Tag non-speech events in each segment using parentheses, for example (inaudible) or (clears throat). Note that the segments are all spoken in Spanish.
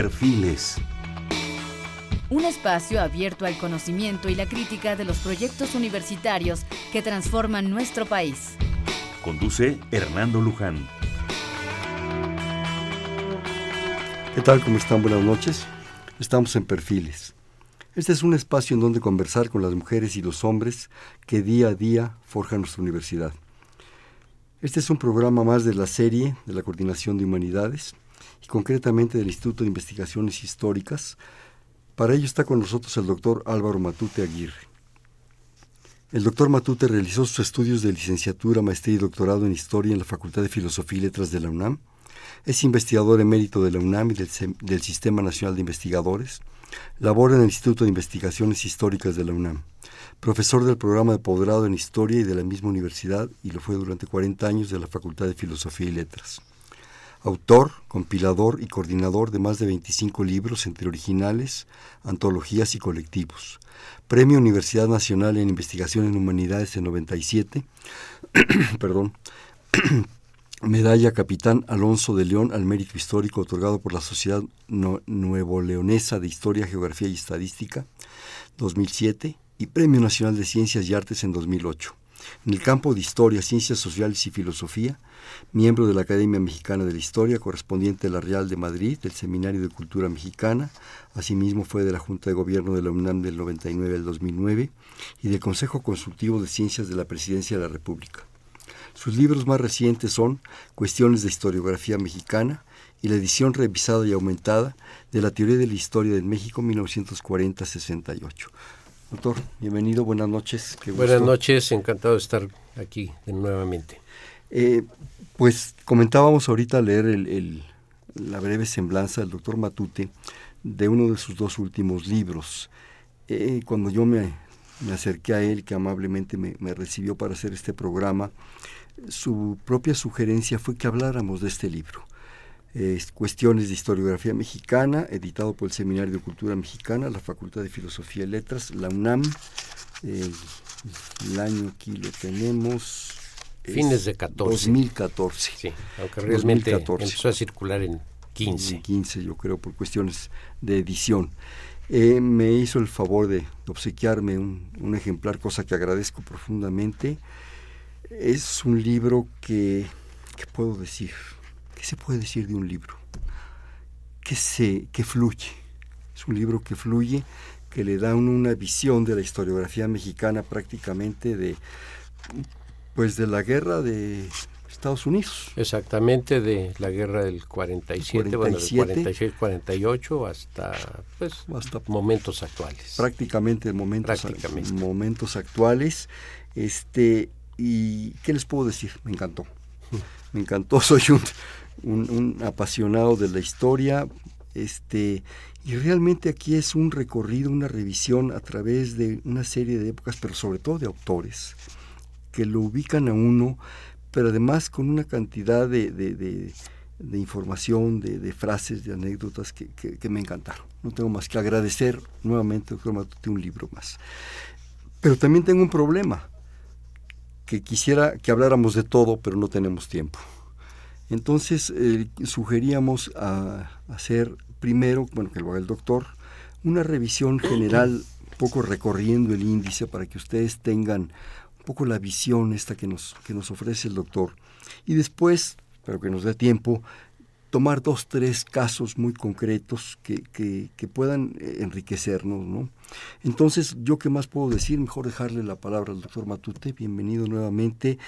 Perfiles. Un espacio abierto al conocimiento y la crítica de los proyectos universitarios que transforman nuestro país. Conduce Hernando Luján. ¿Qué tal? ¿Cómo están? Buenas noches. Estamos en Perfiles. Este es un espacio en donde conversar con las mujeres y los hombres que día a día forjan nuestra universidad. Este es un programa más de la serie de la Coordinación de Humanidades y concretamente del Instituto de Investigaciones Históricas. Para ello está con nosotros el doctor Álvaro Matute Aguirre. El doctor Matute realizó sus estudios de licenciatura, maestría y doctorado en Historia en la Facultad de Filosofía y Letras de la UNAM. Es investigador emérito de la UNAM y del, del Sistema Nacional de Investigadores Labora en el Instituto de Investigaciones Históricas de la UNAM. Profesor del programa de posgrado en Historia y de la misma universidad y lo fue durante 40 años de la Facultad de Filosofía y Letras. Autor, compilador y coordinador de más de 25 libros entre originales, antologías y colectivos. Premio Universidad Nacional en Investigación en Humanidades en 97. (clears throat) Perdón. (clears throat) Medalla Capitán Alonso de León al Mérito Histórico otorgado por la Sociedad Nuevo Leonesa de Historia, Geografía y Estadística 2007 y Premio Nacional de Ciencias y Artes en 2008. En el campo de Historia, Ciencias Sociales y Filosofía, miembro de la Academia Mexicana de la Historia, correspondiente a la Real de Madrid, del Seminario de Cultura Mexicana, asimismo fue de la Junta de Gobierno de la UNAM del 99 al 2009 y del Consejo Consultivo de Ciencias de la Presidencia de la República. Sus libros más recientes son Cuestiones de Historiografía Mexicana y la edición revisada y aumentada de la Teoría de la Historia de México 1940-68. Doctor, bienvenido, buenas noches. buenas noches, encantado de estar aquí nuevamente. Eh, pues comentábamos ahorita leer el, la breve semblanza del doctor Matute de uno de sus dos últimos libros. Eh, cuando yo me, acerqué a él, que amablemente me, me recibió para hacer este programa, su propia sugerencia fue que habláramos de este libro. Cuestiones de Historiografía Mexicana, editado por el Seminario de Cultura Mexicana, la Facultad de Filosofía y Letras, la UNAM. el año aquí lo tenemos. Fines de 14. 2014. Sí, aunque realmente empezó a circular en 15. En 15, yo creo, por cuestiones de edición. Eh, me hizo el favor de obsequiarme un, un ejemplar, cosa que agradezco profundamente. Es un libro que, ¿qué puedo decir? ¿Qué se puede decir de un libro? Que, se, que fluye. Es un libro que fluye, que le da una visión de la historiografía mexicana prácticamente de, pues de la guerra de Estados Unidos. Exactamente, de la guerra del 47, 47 bueno, del 46, 48 hasta, pues, hasta momentos actuales. Prácticamente momentos, prácticamente. momentos actuales. Este, ¿Y qué les puedo decir? Me encantó. (laughs) Me encantó, soy un, apasionado de la historia. Este, y realmente aquí es un recorrido, una revisión a través de una serie de épocas, pero sobre todo de autores, que lo ubican a uno, pero además con una cantidad de, de, información, de, frases, de anécdotas que, que, me encantaron. No tengo más que agradecer nuevamente, doctor Matute, un libro más. Pero también tengo un problema que quisiera que habláramos de todo, pero no tenemos tiempo. Entonces eh, sugeríamos a, hacer primero, bueno, que lo haga el doctor, una revisión general, un poco recorriendo el índice para que ustedes tengan un poco la visión esta que nos, que nos ofrece el doctor. Y después, pero que nos dé tiempo, tomar dos, tres casos muy concretos que, que, puedan eh, enriquecernos. ¿no? Entonces, ¿yo qué más puedo decir? Mejor dejarle la palabra al doctor Matute. Bienvenido nuevamente.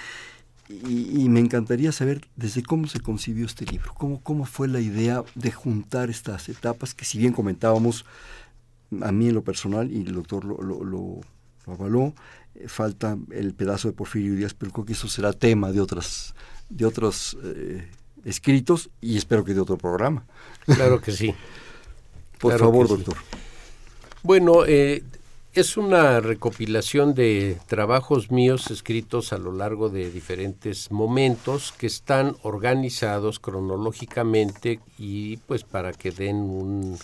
Y, me encantaría saber desde cómo se concibió este libro, cómo, cómo fue la idea de juntar estas etapas que si bien comentábamos, a mí en lo personal, y el doctor lo, lo, lo, avaló, eh, falta el pedazo de Porfirio Díaz, pero creo que eso será tema de otras de otros eh, escritos y espero que de otro programa. Claro que sí. (laughs) Por favor, doctor. Bueno, eh, es una recopilación de trabajos míos escritos a lo largo de diferentes momentos que están organizados cronológicamente y pues para que den un,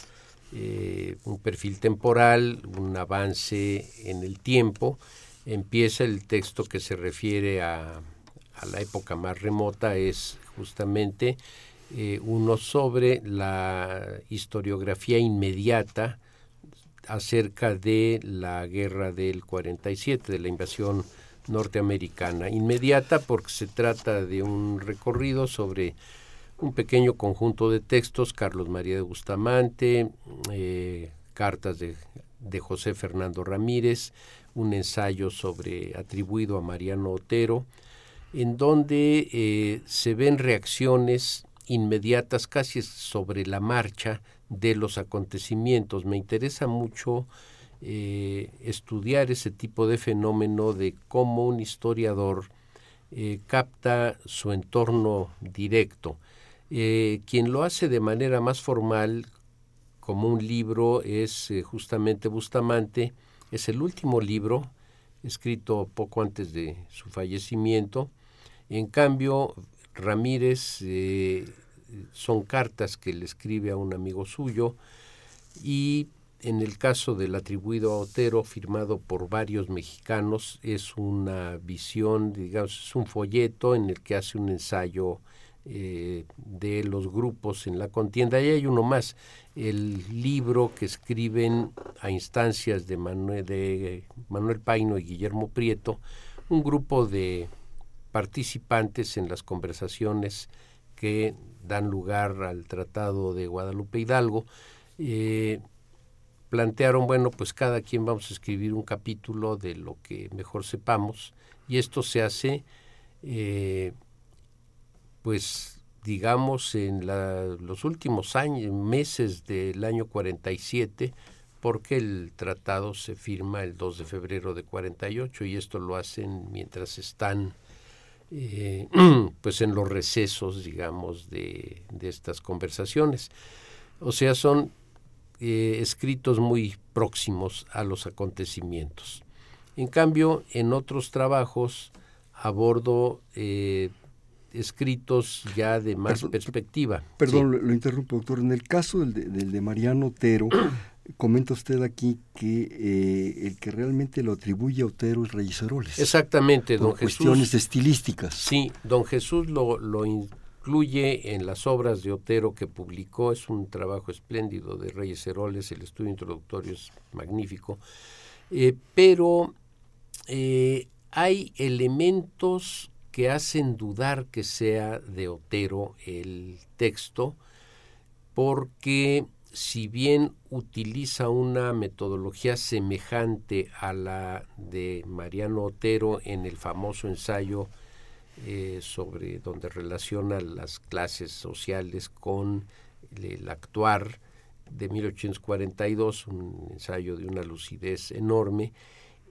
eh, un perfil temporal, un avance en el tiempo. Empieza el texto que se refiere a, a la época más remota, es justamente eh, uno sobre la historiografía inmediata acerca de la guerra del 47, de la invasión norteamericana. Inmediata porque se trata de un recorrido sobre un pequeño conjunto de textos, Carlos María de Bustamante, eh, cartas de, José Fernando Ramírez, un ensayo sobre atribuido a Mariano Otero, en donde eh, se ven reacciones inmediatas casi sobre la marcha de los acontecimientos. Me interesa mucho eh, estudiar ese tipo de fenómeno de cómo un historiador eh, capta su entorno directo. Eh, quien lo hace de manera más formal, como un libro, es justamente Bustamante. Es el último libro, escrito poco antes de su fallecimiento. En cambio, Ramírez son cartas que le escribe a un amigo suyo y en el caso del atribuido a Otero, firmado por varios mexicanos, es una visión, digamos, es un folleto en el que hace un ensayo eh, de los grupos en la contienda. Y hay uno más, el libro que escriben a instancias de Manuel, de Manuel Paino y Guillermo Prieto, un grupo de participantes en las conversaciones que dan lugar al Tratado de Guadalupe Hidalgo. Eh, plantearon, bueno, pues cada quien vamos a escribir un capítulo de lo que mejor sepamos y esto se hace, eh, pues digamos, en los últimos años, meses del año 47, porque el tratado se firma el 2 de febrero de 48 y esto lo hacen mientras están eh, (clears throat) pues en los recesos, digamos, de, de estas conversaciones. O sea, son eh, escritos muy próximos a los acontecimientos. En cambio, en otros trabajos abordo eh, escritos ya de más perspectiva. Perdón, lo, interrumpo, doctor. En el caso del de, del de Mariano Otero, comenta usted aquí que eh, el que realmente lo atribuye a Otero es Reyes Heroles. Exactamente, don Jesús. Cuestiones estilísticas. Sí, don Jesús lo, lo, incluye en las obras de Otero que publicó, es un trabajo espléndido de Reyes Heroles, el estudio introductorio es magnífico, eh, pero eh, hay elementos que hacen dudar que sea de Otero el texto, porque si bien utiliza una metodología semejante a la de Mariano Otero en el famoso ensayo eh, sobre donde relaciona las clases sociales con el actuar de 1842, un ensayo de una lucidez enorme.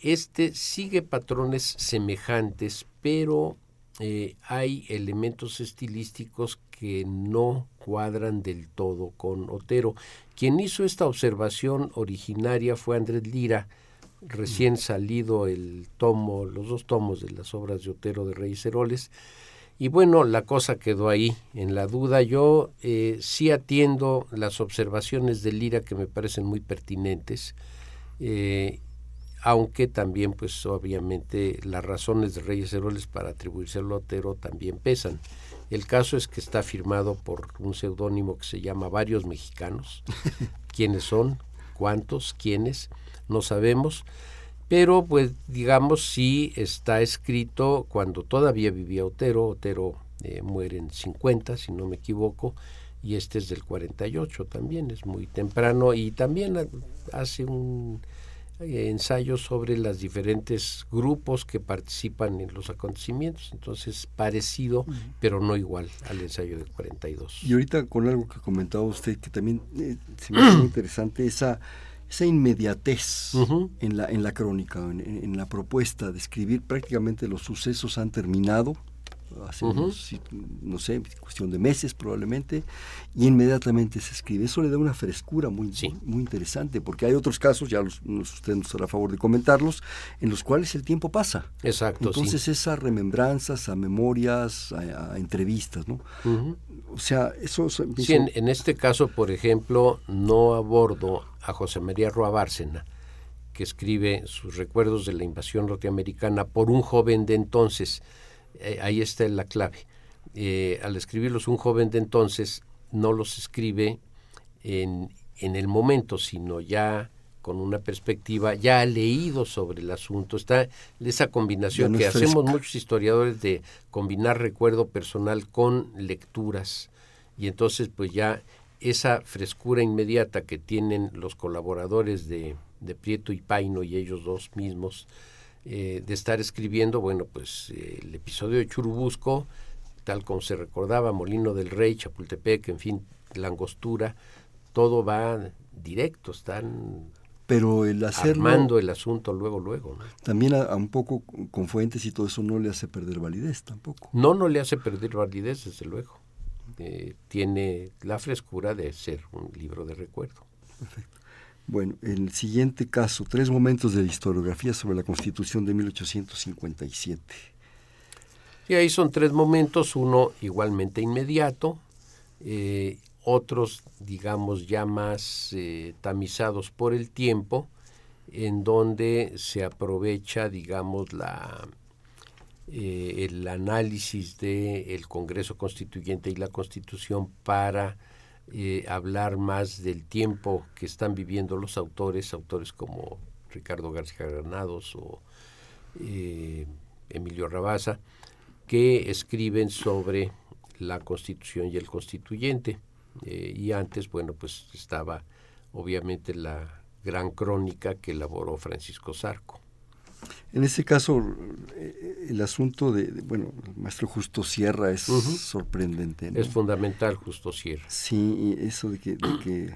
Este sigue patrones semejantes, pero eh, hay elementos estilísticos que no cuadran del todo con Otero. Quien hizo esta observación originaria fue Andrés Lira, recién salido el tomo, los dos tomos de las obras de Otero de Reyes Heroles. Y bueno, la cosa quedó ahí en la duda. Yo eh, sí atiendo las observaciones de Lira que me parecen muy pertinentes, eh, aunque también, pues obviamente, las razones de Reyes Heroles para atribuírselo a Otero también pesan. El caso es que está firmado por un seudónimo que se llama Varios Mexicanos. (laughs) ¿Quiénes son? ¿Cuántos? ¿Quiénes? no sabemos, pero pues digamos sí está escrito cuando todavía vivía Otero, Otero eh, muere en 50 si no me equivoco, y este es del 48 también, es muy temprano y también hace un eh, ensayo sobre los diferentes grupos que participan en los acontecimientos, entonces parecido, pero no igual al ensayo del 42. Y ahorita con algo que comentaba usted, que también eh, se me (clears throat) hace muy interesante, esa esa inmediatez en, la, en la crónica, en, la propuesta de escribir, prácticamente los sucesos han terminado, hace no sé, cuestión de meses probablemente, y inmediatamente se escribe. Eso le da una frescura muy, muy interesante, porque hay otros casos, ya los, usted nos hará favor de comentarlos, en los cuales el tiempo pasa. Exacto. Entonces esas remembranzas, a memorias, a, entrevistas, ¿no? O sea, eso... Sí, en, en, este caso, por ejemplo, no abordo a José María Roa Bárcena, que escribe sus recuerdos de la invasión norteamericana por un joven de entonces. Eh, ahí está la clave. eh, al escribirlos un joven de entonces no los escribe en, en el momento, sino ya con una perspectiva, ya ha leído sobre el asunto, está esa combinación que hacemos muchos historiadores de combinar recuerdo personal con lecturas. Y entonces pues ya esa frescura inmediata que tienen los colaboradores de, de Prieto y Paino y ellos dos mismos eh, de estar escribiendo, bueno, pues eh, el episodio de Churubusco, tal como se recordaba, Molino del Rey, Chapultepec, en fin, Langostura, todo va directo, están pero el hacerlo armando el asunto luego luego también a, un poco con fuentes y todo eso no le hace perder validez tampoco. No no le hace perder validez desde luego. Eh, tiene la frescura de ser un libro de recuerdo. Perfecto bueno el siguiente caso tres momentos de historiografía sobre la Constitución de 1857 y ahí son tres momentos uno igualmente inmediato eh, otros, digamos, ya más eh, tamizados por el tiempo, en donde se aprovecha, digamos, la, eh, el análisis del Congreso Constituyente y la Constitución para eh, hablar más del tiempo que están viviendo los autores, autores como Ricardo García Granados o Emilio Rabasa, que escriben sobre la Constitución y el Constituyente. Eh, y antes, bueno, pues estaba obviamente la gran crónica que elaboró Francisco Zarco. En ese caso, eh, el asunto de, bueno, el maestro Justo Sierra es sorprendente. Es fundamental Justo Sierra. Sí, eso de que, que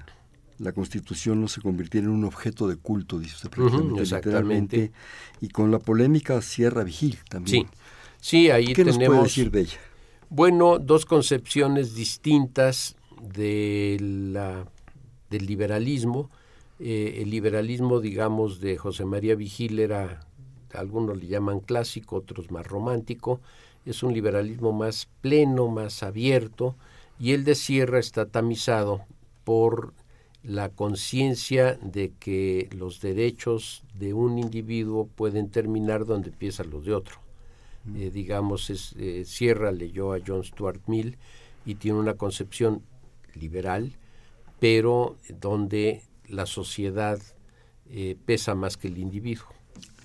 la Constitución no se convirtiera en un objeto de culto, dice usted literalmente, y con la polémica Sierra Vigil también. Sí, sí ahí ¿Qué tenemos... nos puede decir de ella? Bueno, dos concepciones distintas de la, del liberalismo. Eh, el liberalismo, digamos, de José María Vigil era, algunos le llaman clásico, otros más romántico, es un liberalismo más pleno, más abierto, y el de Sierra está tamizado por la conciencia de que los derechos de un individuo pueden terminar donde empiezan los de otro. Eh, digamos, es, eh, Sierra leyó a John Stuart Mill y tiene una concepción liberal, pero donde la sociedad eh, pesa más que el individuo.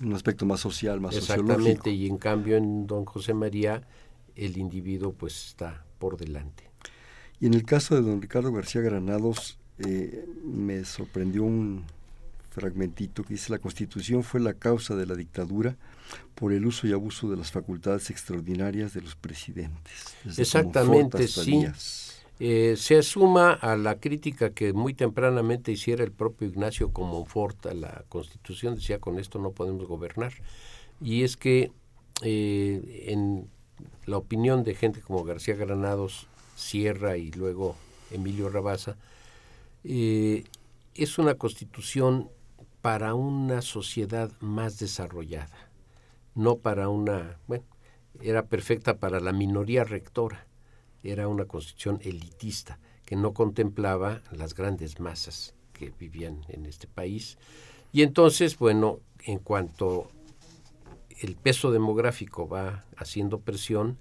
Un aspecto más social, más Exactamente, y en cambio en don José María el individuo pues está por delante. Y en el caso de don Ricardo García Granados, eh, me sorprendió un fragmentito que dice la Constitución fue la causa de la dictadura por el uso y abuso de las facultades extraordinarias de los presidentes. Exactamente, sí. Eh, se suma a la crítica que muy tempranamente hiciera el propio Ignacio Comonfort a la Constitución, decía con esto no podemos gobernar, y es que eh, en la opinión de gente como García Granados, Sierra y luego Emilio Rabasa, eh, es una constitución para una sociedad más desarrollada, no para una, bueno, era perfecta para la minoría rectora era una constitución elitista que no contemplaba las grandes masas que vivían en este país. Y entonces, bueno, en cuanto el peso demográfico va haciendo presión,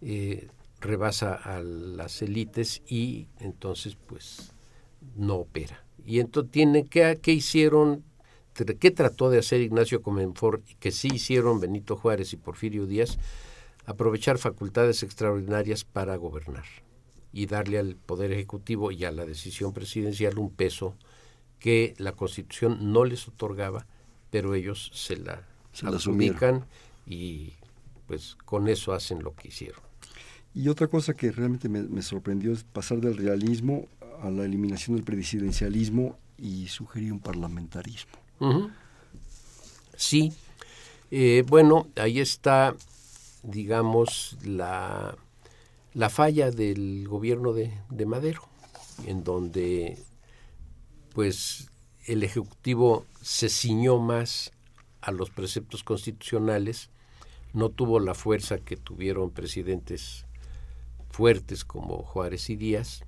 eh, rebasa a las élites y entonces pues no opera. Y entonces tiene que qué hicieron, qué trató de hacer Ignacio Comenfort que sí hicieron Benito Juárez y Porfirio Díaz, aprovechar facultades extraordinarias para gobernar y darle al Poder Ejecutivo y a la decisión presidencial un peso que la Constitución no les otorgaba, pero ellos se la se y pues con eso hacen lo que hicieron. Y otra cosa que realmente me, sorprendió es pasar del realismo a la eliminación del presidencialismo y sugerir un parlamentarismo. Sí, eh, bueno, ahí está digamos, la, la falla del gobierno de, de, Madero, en donde pues el Ejecutivo se ciñó más a los preceptos constitucionales, no tuvo la fuerza que tuvieron presidentes fuertes como Juárez y Díaz,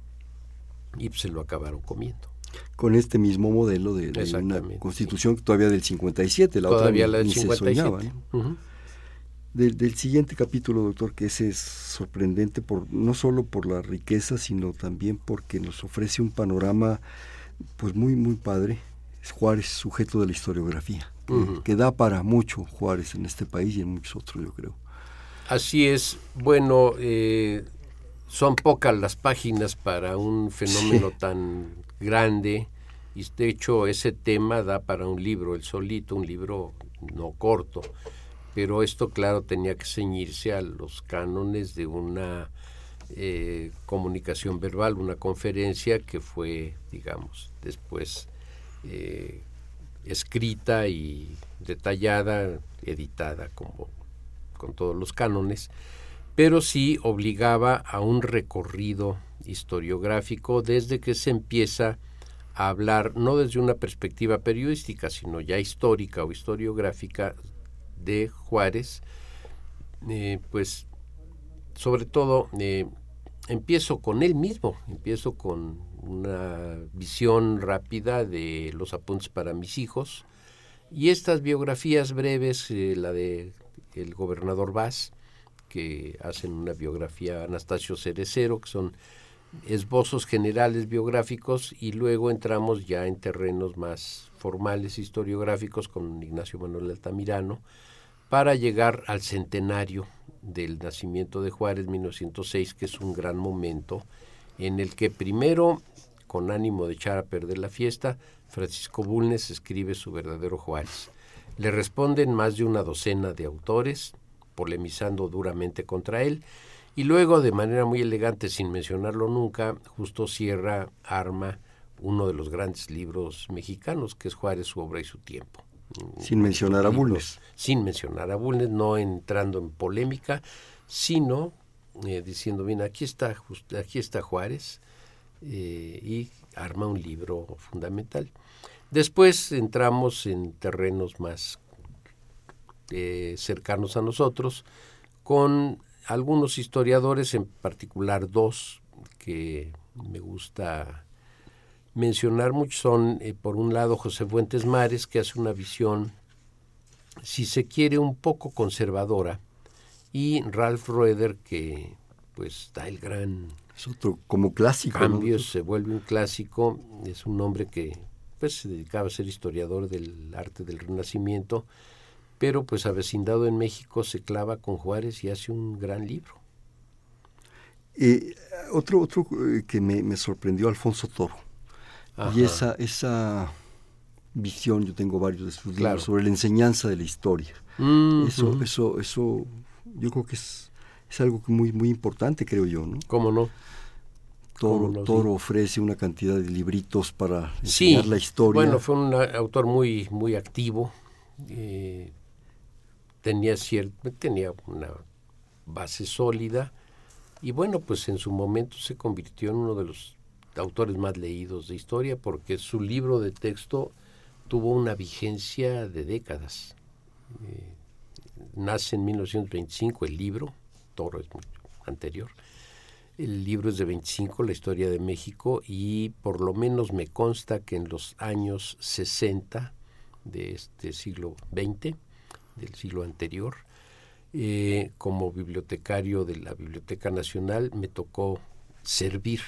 y se lo acabaron comiendo. Con este mismo modelo de, una constitución todavía del 57, la todavía otra la del 57. Del, siguiente capítulo, doctor, que ese es sorprendente por no solo por la riqueza, sino también porque nos ofrece un panorama pues muy muy padre. Es Juárez sujeto de la historiografía, que, da para mucho Juárez en este país y en muchos otros, yo creo. Así es. Bueno, eh, son pocas las páginas para un fenómeno tan grande y de hecho ese tema da para un libro, el solito, un libro no corto pero esto claro tenía que ceñirse a los cánones de una eh, comunicación verbal, una conferencia que fue, digamos, después eh, escrita y detallada, editada como con todos los cánones, pero sí obligaba a un recorrido historiográfico desde que se empieza a hablar no desde una perspectiva periodística, sino ya histórica o historiográfica de Juárez, eh, pues sobre todo eh, empiezo con él mismo, empiezo con una visión rápida de los apuntes para mis hijos. Y estas biografías breves, eh, la de el gobernador Vaz, que hacen una biografía Anastasio Cerecero, que son esbozos generales biográficos y luego entramos ya en terrenos más formales historiográficos con Ignacio Manuel Altamirano, para llegar al centenario del nacimiento de Juárez 1906, que es un gran momento en el que primero, con ánimo de echar a perder la fiesta, Francisco Bulnes escribe su verdadero Juárez. Le responden más de una docena de autores, polemizando duramente contra él, y luego, de manera muy elegante, sin mencionarlo nunca, justo cierra, arma uno de los grandes libros mexicanos, que es Juárez, su obra y su tiempo. Sin mencionar a Bulnes. Sin mencionar a Bulnes, no entrando en polémica, sino eh, diciendo, bien, aquí está, aquí está Juárez, eh, y arma un libro fundamental. Después entramos en terrenos más eh, cercanos a nosotros, con algunos historiadores, en particular dos que me gusta mencionar mucho son, eh, por un lado, José Fuentes Mares, que hace una visión, si se quiere, un poco conservadora, y Ralph Roeder, que pues da el gran es otro como clásico cambio, se vuelve un clásico, es un hombre que pues se dedicaba a ser historiador del arte del Renacimiento, pero pues avecindado en México se clava con Juárez y hace un gran libro. Eh, otro otro eh, que me, me sorprendió, Alfonso Toro y esa, esa visión, yo tengo varios de sus libros sobre la enseñanza de la historia. Eso, eso, eso, yo creo que es, es algo muy, muy importante, creo yo, ¿no? ¿Cómo no? Toro, Toro ofrece una cantidad de libritos para enseñar la historia. Bueno, fue un autor muy, muy activo. Eh, tenía, tenía una base sólida y bueno, pues en su momento se convirtió en uno de los autores más leídos de historia porque su libro de texto tuvo una vigencia de décadas. Eh, nace en 1925 el libro, Toro es mucho anterior. El libro es de 25, la historia de México, y por lo menos me consta que en los años 60 de este siglo XX, del siglo anterior, eh, como bibliotecario de la Biblioteca Nacional, me tocó servir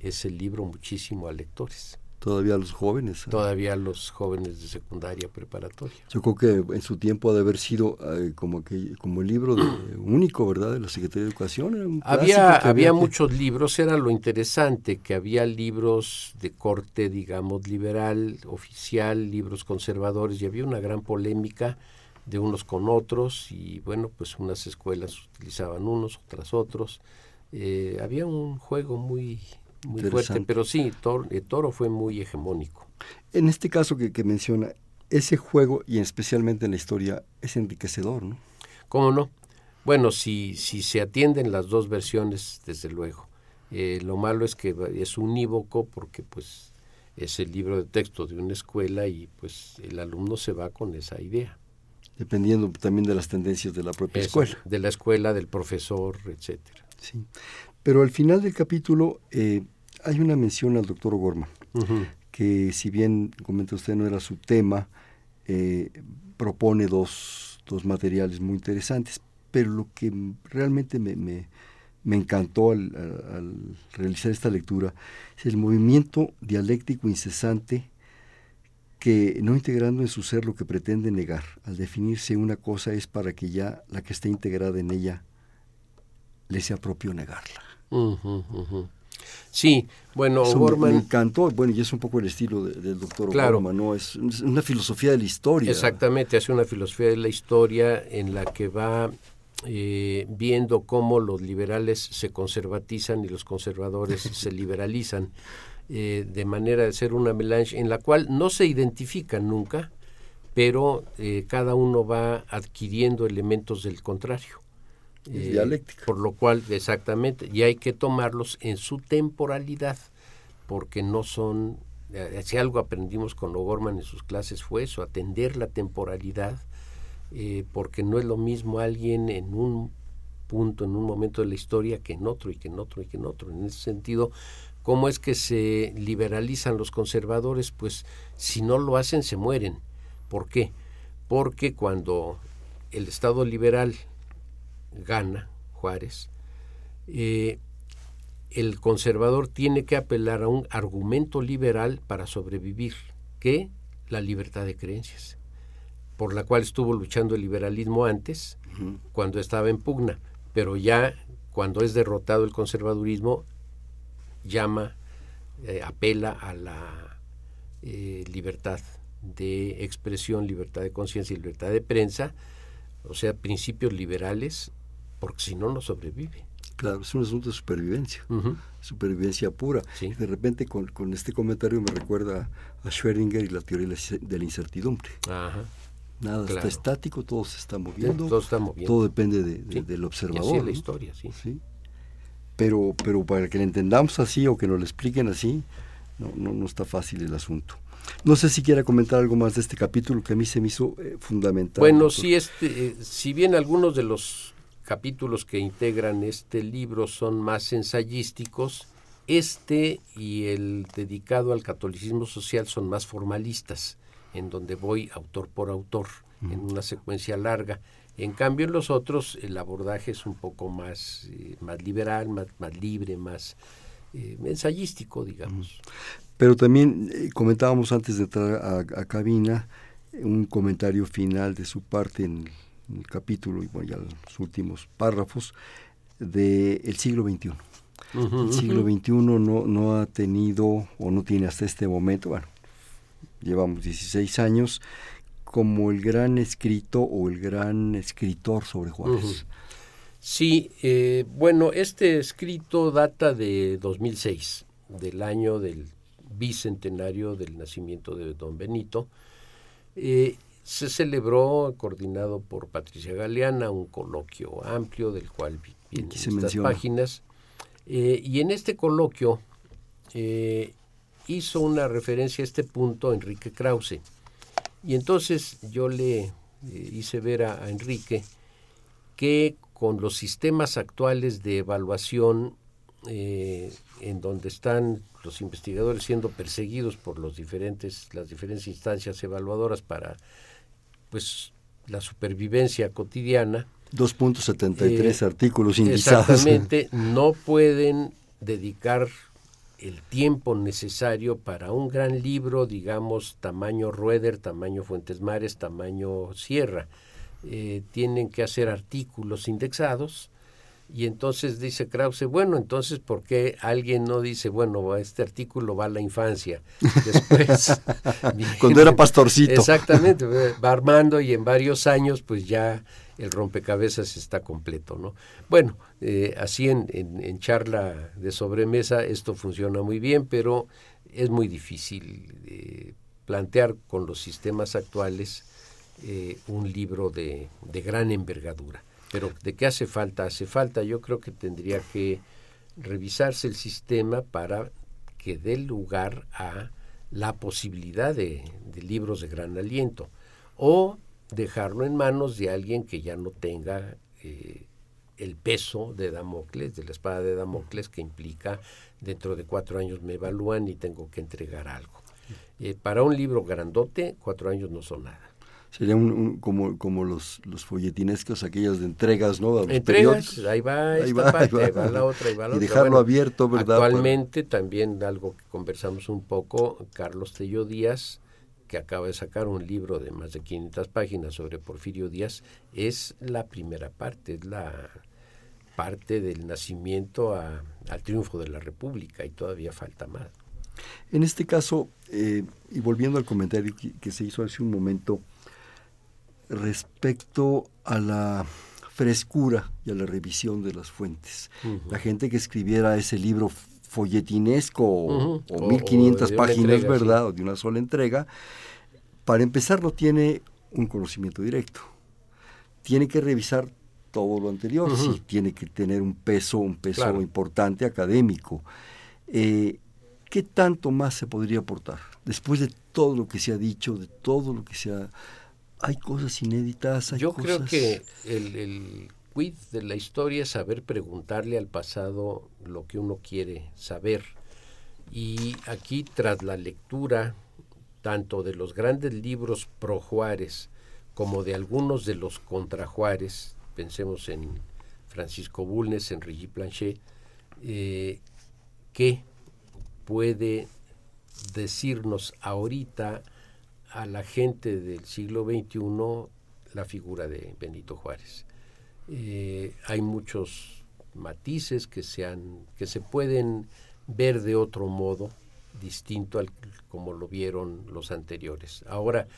ese libro muchísimo a lectores. Todavía a los jóvenes. ¿eh? Todavía a los jóvenes de secundaria preparatoria. Yo creo que en su tiempo ha de haber sido eh, como que como el libro de, (clears throat) único, ¿verdad? De la Secretaría de Educación. había había, muchos libros, era lo interesante, que había libros de corte, digamos, liberal, oficial, libros conservadores, y había una gran polémica de unos con otros, y bueno, pues unas escuelas utilizaban unos, otras otros. Eh, había un juego muy muy fuerte, pero sí, Toro, eh, Toro fue muy hegemónico. En este caso que, menciona, ese juego, y especialmente en la historia, es enriquecedor, ¿no? ¿Cómo no? Bueno, si, si se atienden las dos versiones, desde luego. Eh, lo malo es que es unívoco porque pues es el libro de texto de una escuela y pues el alumno se va con esa idea. Dependiendo también de las tendencias de la propia escuela. De la escuela, del profesor, etcétera. Sí. Pero al final del capítulo eh, hay una mención al doctor Gorman, que si bien, comenta usted, no era su tema, eh, propone dos, dos materiales muy interesantes. pero lo que realmente me, me, me encantó al, al, realizar esta lectura es el movimiento dialéctico incesante que no integrando en su ser lo que pretende negar, al definirse una cosa es para que ya la que esté integrada en ella le sea propio negarla. Sí, bueno, me, encantó, bueno, y es un poco el estilo del doctor claro. ¿no? Es, una filosofía de la historia. Exactamente, hace una filosofía de la historia en la que va eh, viendo cómo los liberales se conservatizan y los conservadores (laughs) se liberalizan, eh, de manera de ser una melange en la cual no se identifican nunca, pero eh, cada uno va adquiriendo elementos del contrario. Dialéctico. Por lo cual, exactamente, y hay que tomarlos en su temporalidad, porque no son, si algo aprendimos con O'Gorman en sus clases fue eso, atender la temporalidad eh, porque no es lo mismo alguien en un punto, en un momento de la historia que en otro y que en otro y que en otro. En ese sentido, ¿cómo es que se liberalizan los conservadores? Pues si no lo hacen, se mueren. ¿Por qué? Porque cuando el Estado liberal gana, Juárez, eh, el conservador tiene que apelar a un argumento liberal para sobrevivir, que la libertad de creencias por la cual estuvo luchando el liberalismo antes, cuando estaba en pugna, pero ya cuando es derrotado el conservadurismo, llama, eh, apela a la eh, libertad de expresión, libertad de conciencia y libertad de prensa, o sea, principios liberales, porque si no, no sobrevive. Claro, es un asunto de supervivencia, supervivencia pura. De repente con, con, este comentario me recuerda a Schrödinger y la teoría de la incertidumbre. Ajá. Nada está estático, todo se está moviendo. todo está moviendo. Todo depende de, del observador. Y la historia, sí. sí. Pero, pero para que le entendamos así o que nos lo expliquen así, no, no, no está fácil el asunto. No sé si quiera comentar algo más de este capítulo que a mí se me hizo eh, fundamental. Bueno, sí, este, eh, si bien algunos de los capítulos que integran este libro son más ensayísticos, este y el dedicado al catolicismo social son más formalistas en donde voy autor por autor, en una secuencia larga. En cambio, en los otros el abordaje es un poco más, eh, más liberal, más, más libre, más eh, ensayístico, digamos. Pero también eh, comentábamos antes de entrar a, cabina un comentario final de su parte en el, capítulo y bueno, ya los últimos párrafos del el siglo XXI. el siglo XXI no, no ha tenido o no tiene hasta este momento, bueno, llevamos 16 años, como el gran escrito o el gran escritor sobre Juárez. Sí, eh, bueno, este escrito data de 2006, del año del bicentenario del nacimiento de don Benito. Eh, se celebró, coordinado por Patricia Galeana, un coloquio amplio del cual vienen estas páginas. Eh, y en este coloquio hizo una referencia a este punto Enrique Krause. Y entonces yo le eh, hice ver a, Enrique que con los sistemas actuales de evaluación eh, en donde están los investigadores siendo perseguidos por los diferentes, las diferentes instancias evaluadoras para pues la supervivencia cotidiana. 2.73 eh, artículos indizados. Exactamente, (laughs) no pueden dedicar el tiempo necesario para un gran libro, digamos, tamaño Rueder, tamaño Fuentes Mares, tamaño Sierra. Eh, tienen que hacer artículos indexados y entonces dice Krause, bueno, entonces, ¿por qué alguien no dice, bueno, este artículo va a la infancia? Después... (laughs) Cuando era pastorcito. Exactamente, va armando y en varios años pues ya el rompecabezas está completo, ¿no? Bueno, eh, así en, en, charla de sobremesa esto funciona muy bien, pero es muy difícil eh, plantear con los sistemas actuales eh, un libro de, de gran envergadura. Pero ¿de qué hace falta? Hace falta, yo creo que tendría que revisarse el sistema para que dé lugar a la posibilidad de, libros de gran aliento o dejarlo en manos de alguien que ya no tenga eh, el peso de Damocles, de la espada de Damocles, que implica dentro de cuatro años me evalúan y tengo que entregar algo. Eh, para un libro grandote, cuatro años no son nada. Sería un, como, como los, los folletinescos, aquellas de entregas, ¿no? entregas, ahí va esta (laughs) parte, ahí va. la otra, ahí va la y dejarlo abierto, ¿verdad? Actualmente también algo que conversamos un poco, Carlos Tello Díaz, que acaba de sacar un libro de más de 500 páginas sobre Porfirio Díaz, es la primera parte, es la parte del nacimiento al triunfo de la República y todavía falta más. En este caso, eh, y volviendo al comentario que, se hizo hace un momento, respecto a la frescura y a la revisión de las fuentes. La gente que escribiera ese libro folletinesco o, 1500 páginas, ¿verdad? O de una sola entrega, para empezar no tiene un conocimiento directo. Tiene que revisar todo lo anterior, sí, tiene que tener un peso, un peso importante académico. Eh, ¿Qué tanto más se podría aportar? Después de todo lo que se ha dicho, de todo lo que se ha... Hay cosas inéditas, hay Yo creo que el, el quid de la historia es saber preguntarle al pasado lo que uno quiere saber. Y aquí, tras la lectura tanto de los grandes libros pro Juárez como de algunos de los contra Juárez, pensemos en Francisco Bulnes, en Rigi Planchet, eh, ¿qué puede decirnos ahorita a la gente del siglo XXI la figura de Benito Juárez? Eh, hay muchos matices que se, que se pueden ver de otro modo, distinto al como lo vieron los anteriores. Ahora,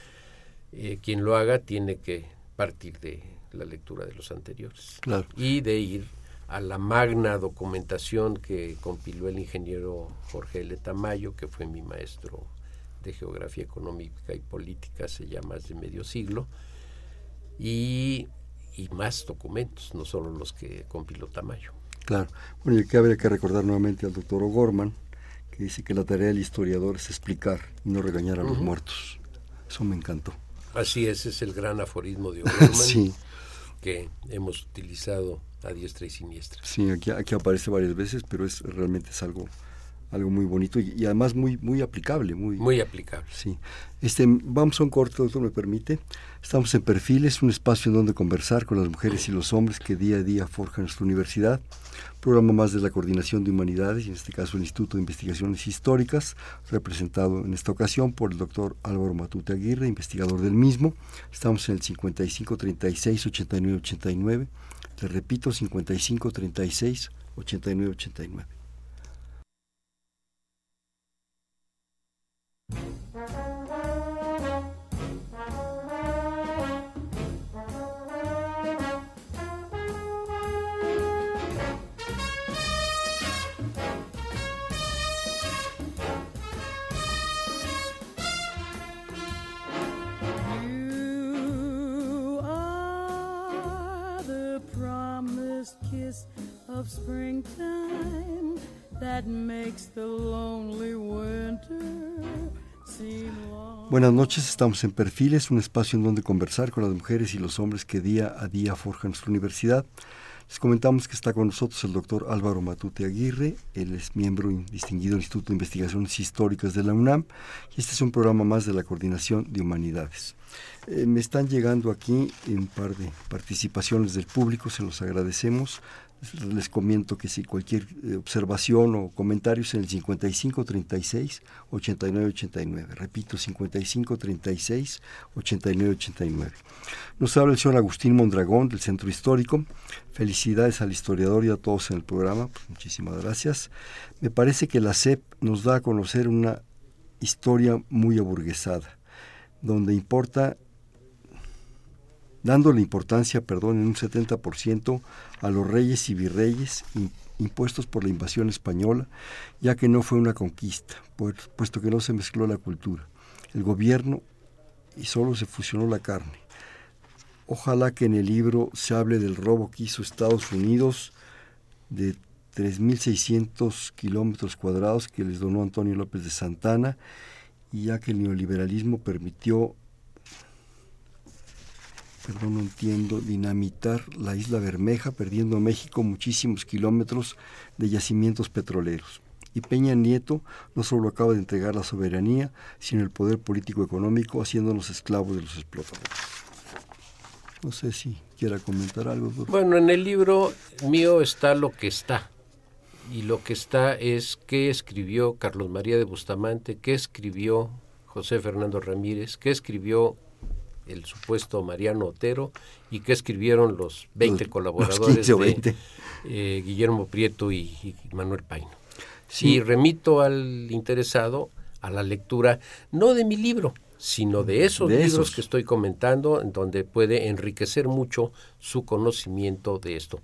eh, quien lo haga tiene que partir de la lectura de los anteriores. Y de ir a la magna documentación que compiló el ingeniero Jorge L. Tamayo, que fue mi maestro de geografía económica y política hace ya más de medio siglo, y, y más documentos, no solo los que compiló Tamayo. Claro. Bueno, y aquí habría que recordar nuevamente al doctor O'Gorman, que dice que la tarea del historiador es explicar y no regañar a los muertos. Eso me encantó. Así es, es el gran aforismo de (laughs) O'Gorman. sí que hemos utilizado a diestra y siniestra. Sí, aquí, aquí aparece varias veces, pero es realmente es algo algo muy bonito y, además muy muy aplicable muy muy aplicable. Sí. Este vamos a un corte doctor me permite. Estamos en Perfiles un espacio en donde conversar con las mujeres y los hombres que día a día forjan nuestra universidad. Programa más de la coordinación de humanidades y en este caso el Instituto de Investigaciones Históricas representado en esta ocasión por el doctor Álvaro Matute Aguirre investigador del mismo. Estamos en el 55 36 89 89 le repito 55 36 89 89 Buenas noches, estamos en Perfiles, un espacio en donde conversar con las mujeres y los hombres que día a día forjan nuestra universidad. Les comentamos que está con nosotros el doctor Álvaro Matute Aguirre, él es miembro distinguido del Instituto de Investigaciones Históricas de la UNAM y este es un programa más de la Coordinación de Humanidades. Eh, me están llegando aquí un par de participaciones del público, se los agradecemos les comento que si cualquier eh, observación o comentarios en el 55 36 89 89. Repito, 55 36 89 89. Nos habla el señor Agustín Mondragón del Centro Histórico. Felicidades al historiador y a todos en el programa. Pues, muchísimas gracias. Me parece que la CEP nos da a conocer una historia muy aburguesada, donde importa dándole importancia, perdón, en un 70% a los reyes y virreyes impuestos por la invasión española, ya que no fue una conquista, puesto que no se mezcló la cultura, el gobierno y solo se fusionó la carne. Ojalá que en el libro se hable del robo que hizo Estados Unidos de 3.600 kilómetros cuadrados que les donó Antonio López de Santana, y ya que el neoliberalismo permitió perdón, no entiendo, dinamitar la isla Bermeja, perdiendo a México muchísimos kilómetros de yacimientos petroleros. Y Peña Nieto no solo acaba de entregar la soberanía, sino el poder político-económico, haciéndonos esclavos de los explotadores. No sé si quiera comentar algo. Bueno, en el libro mío está lo que está. Y lo que está es qué escribió Carlos María de Bustamante, qué escribió José Fernando Ramírez, qué escribió el supuesto Mariano Otero y qué escribieron los 20 colaboradores de eh, Guillermo Prieto y, Manuel Paino. Sí. Y remito al interesado a la lectura, no de mi libro, sino de esos libros que estoy comentando, en donde puede enriquecer mucho su conocimiento de esto.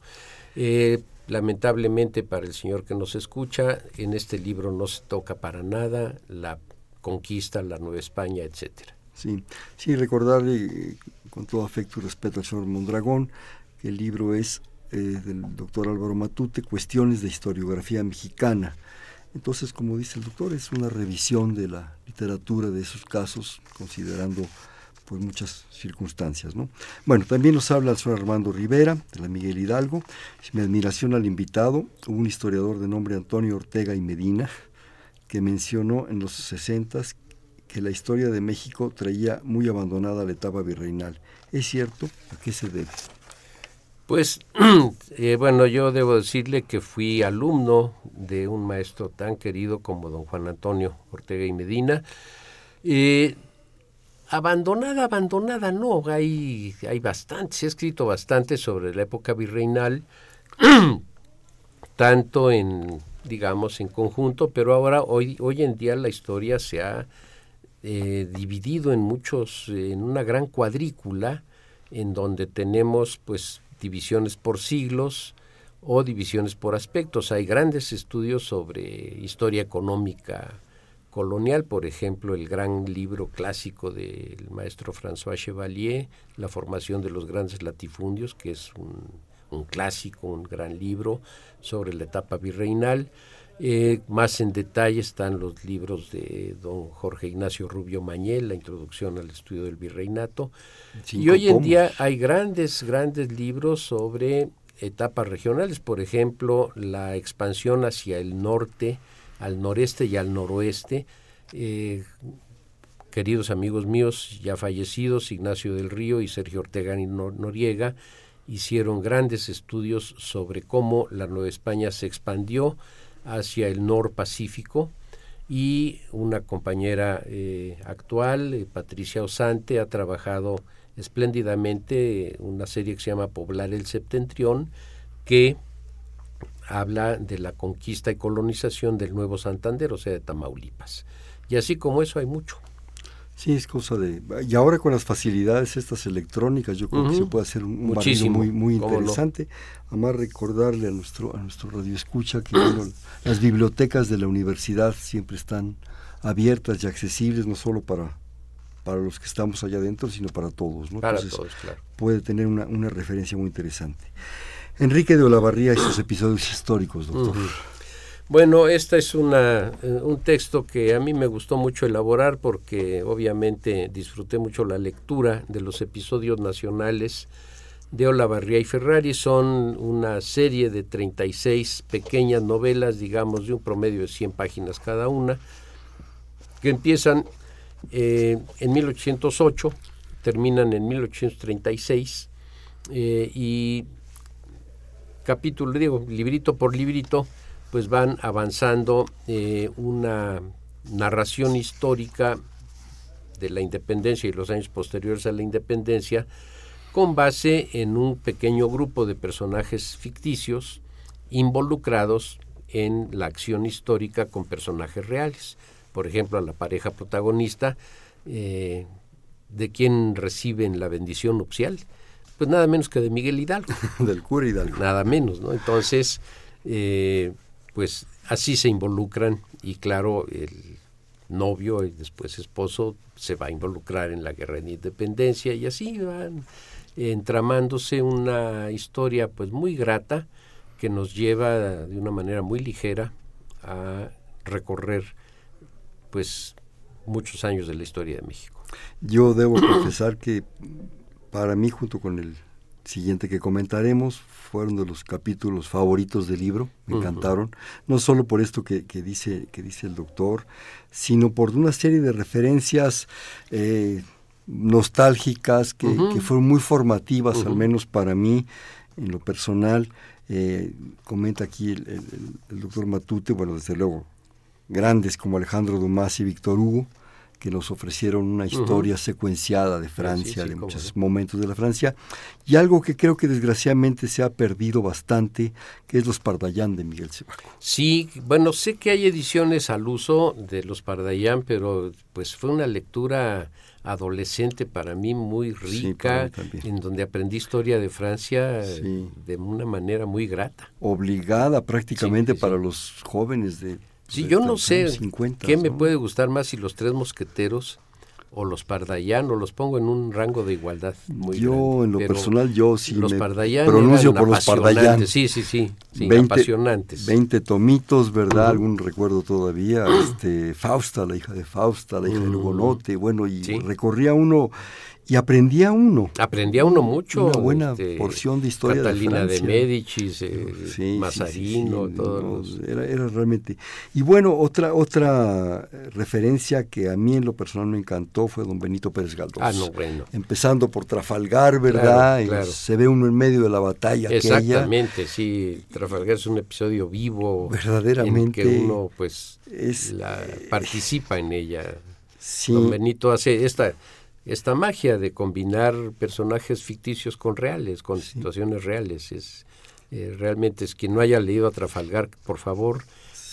Eh, lamentablemente para el señor que nos escucha, en este libro no se toca para nada la conquista, la Nueva España, etcétera. Sí, sí, recordarle eh, con todo afecto y respeto al señor Mondragón que el libro es eh, del doctor Álvaro Matute, Cuestiones de Historiografía Mexicana entonces, como dice el doctor, es una revisión de la literatura de esos casos, considerando pues muchas circunstancias. ¿no? Bueno, también nos habla el señor Armando Rivera, de la Miguel Hidalgo. Mi admiración al invitado, un historiador de nombre Antonio Ortega y Medina, que mencionó en los 60 que la historia de México traía muy abandonada la etapa virreinal. ¿Es cierto? ¿A qué se debe? Pues (clears throat) eh, bueno, yo debo decirle que fui alumno de un maestro tan querido como don Juan Antonio Ortega y Medina. Eh, abandonada, abandonada, no, hay, hay bastante, se ha escrito bastante sobre la época virreinal, (clears throat) tanto en, digamos, en conjunto, pero ahora, hoy, hoy en día la historia se ha eh, dividido en muchos, en una gran cuadrícula, en donde tenemos, pues, divisiones por siglos o divisiones por aspectos. Hay grandes estudios sobre historia económica colonial, por ejemplo, el gran libro clásico del maestro François Chevalier, La formación de los grandes latifundios, que es un, clásico, un gran libro sobre la etapa virreinal. Eh, más en detalle están los libros de don Jorge Ignacio Rubio Mañel, la introducción al estudio del virreinato. y hoy en día hay grandes, grandes libros sobre etapas regionales, por ejemplo, la expansión hacia el norte, al noreste y al noroeste. Eh, queridos amigos míos ya fallecidos, Ignacio del Río y Sergio Ortega y Noriega, hicieron grandes estudios sobre cómo la Nueva España se expandió hacia el Pacífico y una compañera eh, actual, eh, Patricia Osante, ha trabajado espléndidamente una serie que se llama Poblar el Septentrión, que habla de la conquista y colonización del Nuevo Santander, o sea, de Tamaulipas. Y así como eso hay mucho. Sí, es cosa de... Y ahora con las facilidades estas electrónicas, yo creo que se puede hacer un, un muy, muy interesante. Además, recordarle a nuestro, a nuestro radio escucha que (clears throat) las bibliotecas de la universidad siempre están abiertas y accesibles, no solo para, para los que estamos allá adentro, sino para todos. ¿no? Para todos, claro. Puede tener una, una, referencia muy interesante. Enrique de Olavarría y sus episodios históricos, doctor. Bueno, este es una, eh, un texto que a mí me gustó mucho elaborar porque obviamente disfruté mucho la lectura de los episodios nacionales de Olavarría y Ferrari. Son una serie de 36 pequeñas novelas, digamos, de un promedio de 100 páginas cada una, que empiezan eh, en 1808, terminan en 1836 eh, y capítulo, digo, librito por librito, pues van avanzando eh, una narración histórica de la independencia y los años posteriores a la independencia con base en un pequeño grupo de personajes ficticios involucrados en la acción histórica con personajes reales. Por ejemplo, a la pareja protagonista, eh, de quien reciben la bendición nupcial, pues nada menos que de Miguel Hidalgo. (laughs) Del cura Hidalgo. Nada menos, ¿no? Entonces, eh, pues así se involucran y claro, el novio y después esposo se va a involucrar en la guerra de independencia y así van entramándose una historia pues muy grata que nos lleva de una manera muy ligera a recorrer pues muchos años de la historia de México. Yo debo confesar que para mí junto con el siguiente que comentaremos fueron de los capítulos favoritos del libro, me encantaron, no solo por esto que, dice, que dice el doctor, sino por una serie de referencias eh, nostálgicas, que, fueron muy formativas, al menos para mí, en lo personal. Eh, comenta aquí el, doctor Matute, bueno, desde luego, grandes como Alejandro Dumas y Víctor Hugo, que nos ofrecieron una historia secuenciada de Francia, de muchos momentos de la Francia, y algo que creo que desgraciadamente se ha perdido bastante, que es Los Pardayán de Miguel Cebaco. Sí, bueno, sé que hay ediciones al uso de Los Pardayán, pero pues fue una lectura adolescente para mí muy rica, en donde aprendí historia de Francia de una manera muy grata. Obligada prácticamente para los jóvenes de Sí, yo no sé qué me puede gustar más si los tres mosqueteros o los Pardayán o los pongo en un rango de igualdad muy Yo en lo personal yo sí los me pronuncio por los Pardayán. Sí, sí, sí, sí 20, apasionantes. 20 tomitos, ¿verdad? Algún recuerdo todavía, (clears throat) este Fausta, la hija de Fausta, la hija de Lugonote, bueno, y recorría uno y aprendía uno. Aprendía uno mucho. Una buena este, porción de historia Catalina de, de Médicis, eh, Mazarino, todos era, era, realmente. Y bueno, otra otra referencia que a mí en lo personal me encantó fue don Benito Pérez Galdós. Ah, no, bueno. Empezando por Trafalgar, ¿verdad? Y se ve uno en medio de la batalla. Exactamente, sí. Trafalgar es un episodio vivo. Verdaderamente. En que uno, pues, la, participa en ella. Sí. Don Benito hace esta esta magia de combinar personajes ficticios con reales, con situaciones reales. Es eh, realmente es quien no haya leído a Trafalgar, por favor,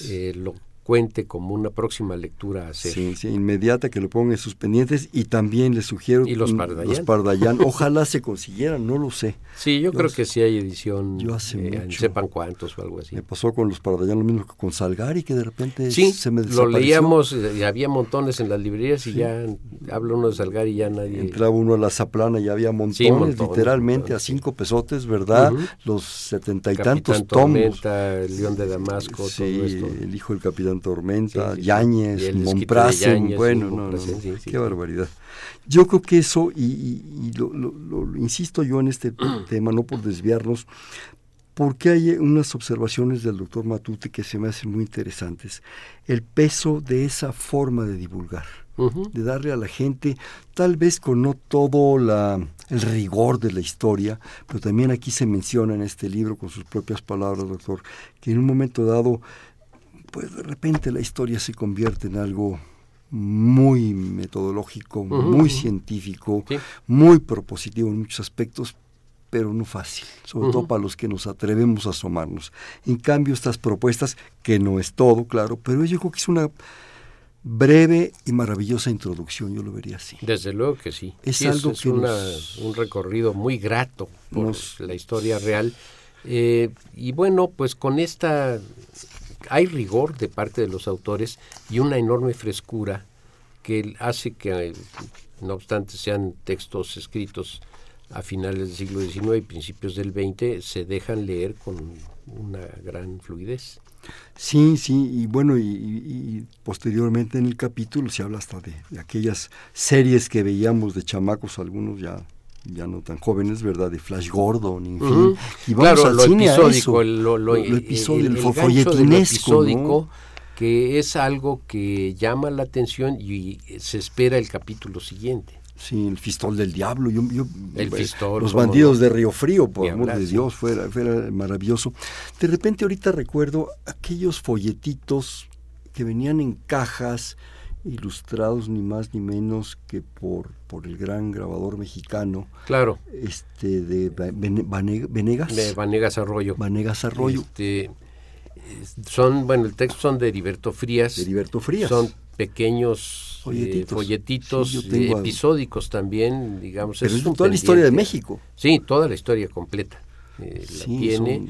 eh, lo cuente como una próxima lectura a hacer. Sí, sí, inmediata que lo pongan en sus pendientes y también les sugiero ¿Y los Pardayán? Los Pardayán, ojalá se consiguieran, no lo sé. Sí, yo, creo que sí hay edición, yo hace eh, sepan cuántos o algo así. Me pasó con los Pardayán lo mismo que con Salgari, que de repente se me lo leíamos, y había montones en las librerías y ya habla uno de Salgari y ya nadie... Entraba uno a la Zaplana y había montones, literalmente a cinco pesotes, ¿verdad? Los setenta y tantos tomos. el León de Damasco, todo esto. el hijo del capitán Tormenta, Yáñez, Monprasen, bueno, no, no, qué barbaridad. Yo creo que eso, y, lo, insisto yo en este (clears throat) tema, no por desviarnos, porque hay unas observaciones del doctor Matute que se me hacen muy interesantes. El peso de esa forma de divulgar, de darle a la gente, tal vez con no todo la, el rigor de la historia, pero también aquí se menciona en este libro con sus propias palabras, doctor, que en un momento dado pues de repente la historia se convierte en algo muy metodológico, muy científico, muy propositivo en muchos aspectos, pero no fácil, sobre todo para los que nos atrevemos a asomarnos. En cambio, estas propuestas, que no es todo, claro, pero yo creo que es una breve y maravillosa introducción, yo lo vería así. Desde luego que sí. Es algo es, que un recorrido muy grato por la historia real. Eh, y bueno, pues con esta hay rigor de parte de los autores y una enorme frescura que hace que, no obstante sean textos escritos a finales del siglo XIX y principios del XX, se dejan leer con una gran fluidez. Sí, sí, y bueno, y, posteriormente en el capítulo se habla hasta de, aquellas series que veíamos de chamacos, algunos ya ya no tan jóvenes, ¿verdad? De Flash Gordon, en fin. Y vamos claro, al lo cine episódico, a eso. Lo, el, episodio, el, el, episódico, que es algo que llama la atención y se espera el capítulo siguiente. Sí, el fistol del diablo. Yo, yo, el fistol, los bandidos de Río Frío, por amor de Dios, fuera, fuera maravilloso. De repente ahorita recuerdo aquellos folletitos que venían en cajas, ilustrados ni más ni menos que por, por el gran grabador mexicano. Claro. Este de Vanegas. De Vanegas Arroyo. Vanegas Arroyo. Este, son, bueno, el texto son de Heriberto Frías. De Heriberto Frías. Son pequeños eh, folletitos, episódicos también, digamos. Pero es, toda la historia de México. Sí, toda la historia completa. Eh, la tiene.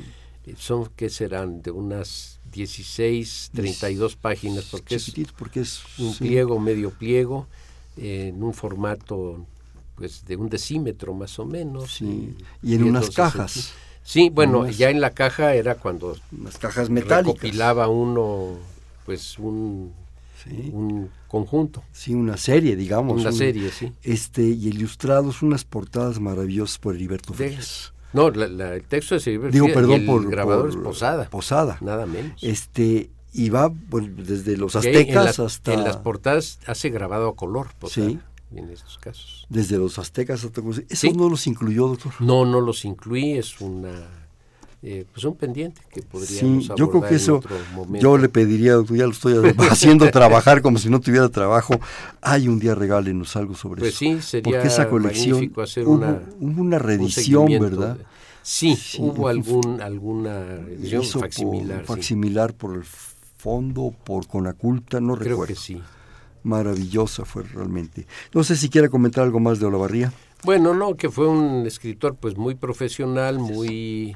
Son, ¿qué serán? De unas 16, 32 páginas, porque es, porque es un pliego, medio pliego, en un formato pues de un decímetro más o menos. Y, en unas cajas. Sí, bueno, ya en la caja era cuando las cajas metálicas. recopilaba uno pues un, un conjunto. Sí, una serie, digamos. Una serie, sí. Este, y ilustrados, unas portadas maravillosas por Heriberto Frías. No, el texto es Digo, perdón, el grabador es Posada. Posada. Nada menos. Este, y va desde los aztecas hasta... En las portadas hace grabado a color, Posada. Sí. en estos casos. Desde los aztecas hasta... ¿Eso no los incluyó, doctor? No, no los incluí, es una... Eh, pues un pendiente que podríamos sí, yo creo que eso yo le pediría doctor ya lo estoy (laughs) haciendo trabajar como si no tuviera trabajo. Hay un día regálenos algo sobre pues eso sí sería porque esa colección hacer hubo una, hubo una reedición verdad sí, sí, hubo algún alguna edición facsimilar por, facsimilar por el fondo por Conaculta no creo recuerdo. que sí. Maravillosa fue realmente. No sé si quiere comentar algo más de Olavarría. Bueno, no, que fue un escritor pues muy profesional, muy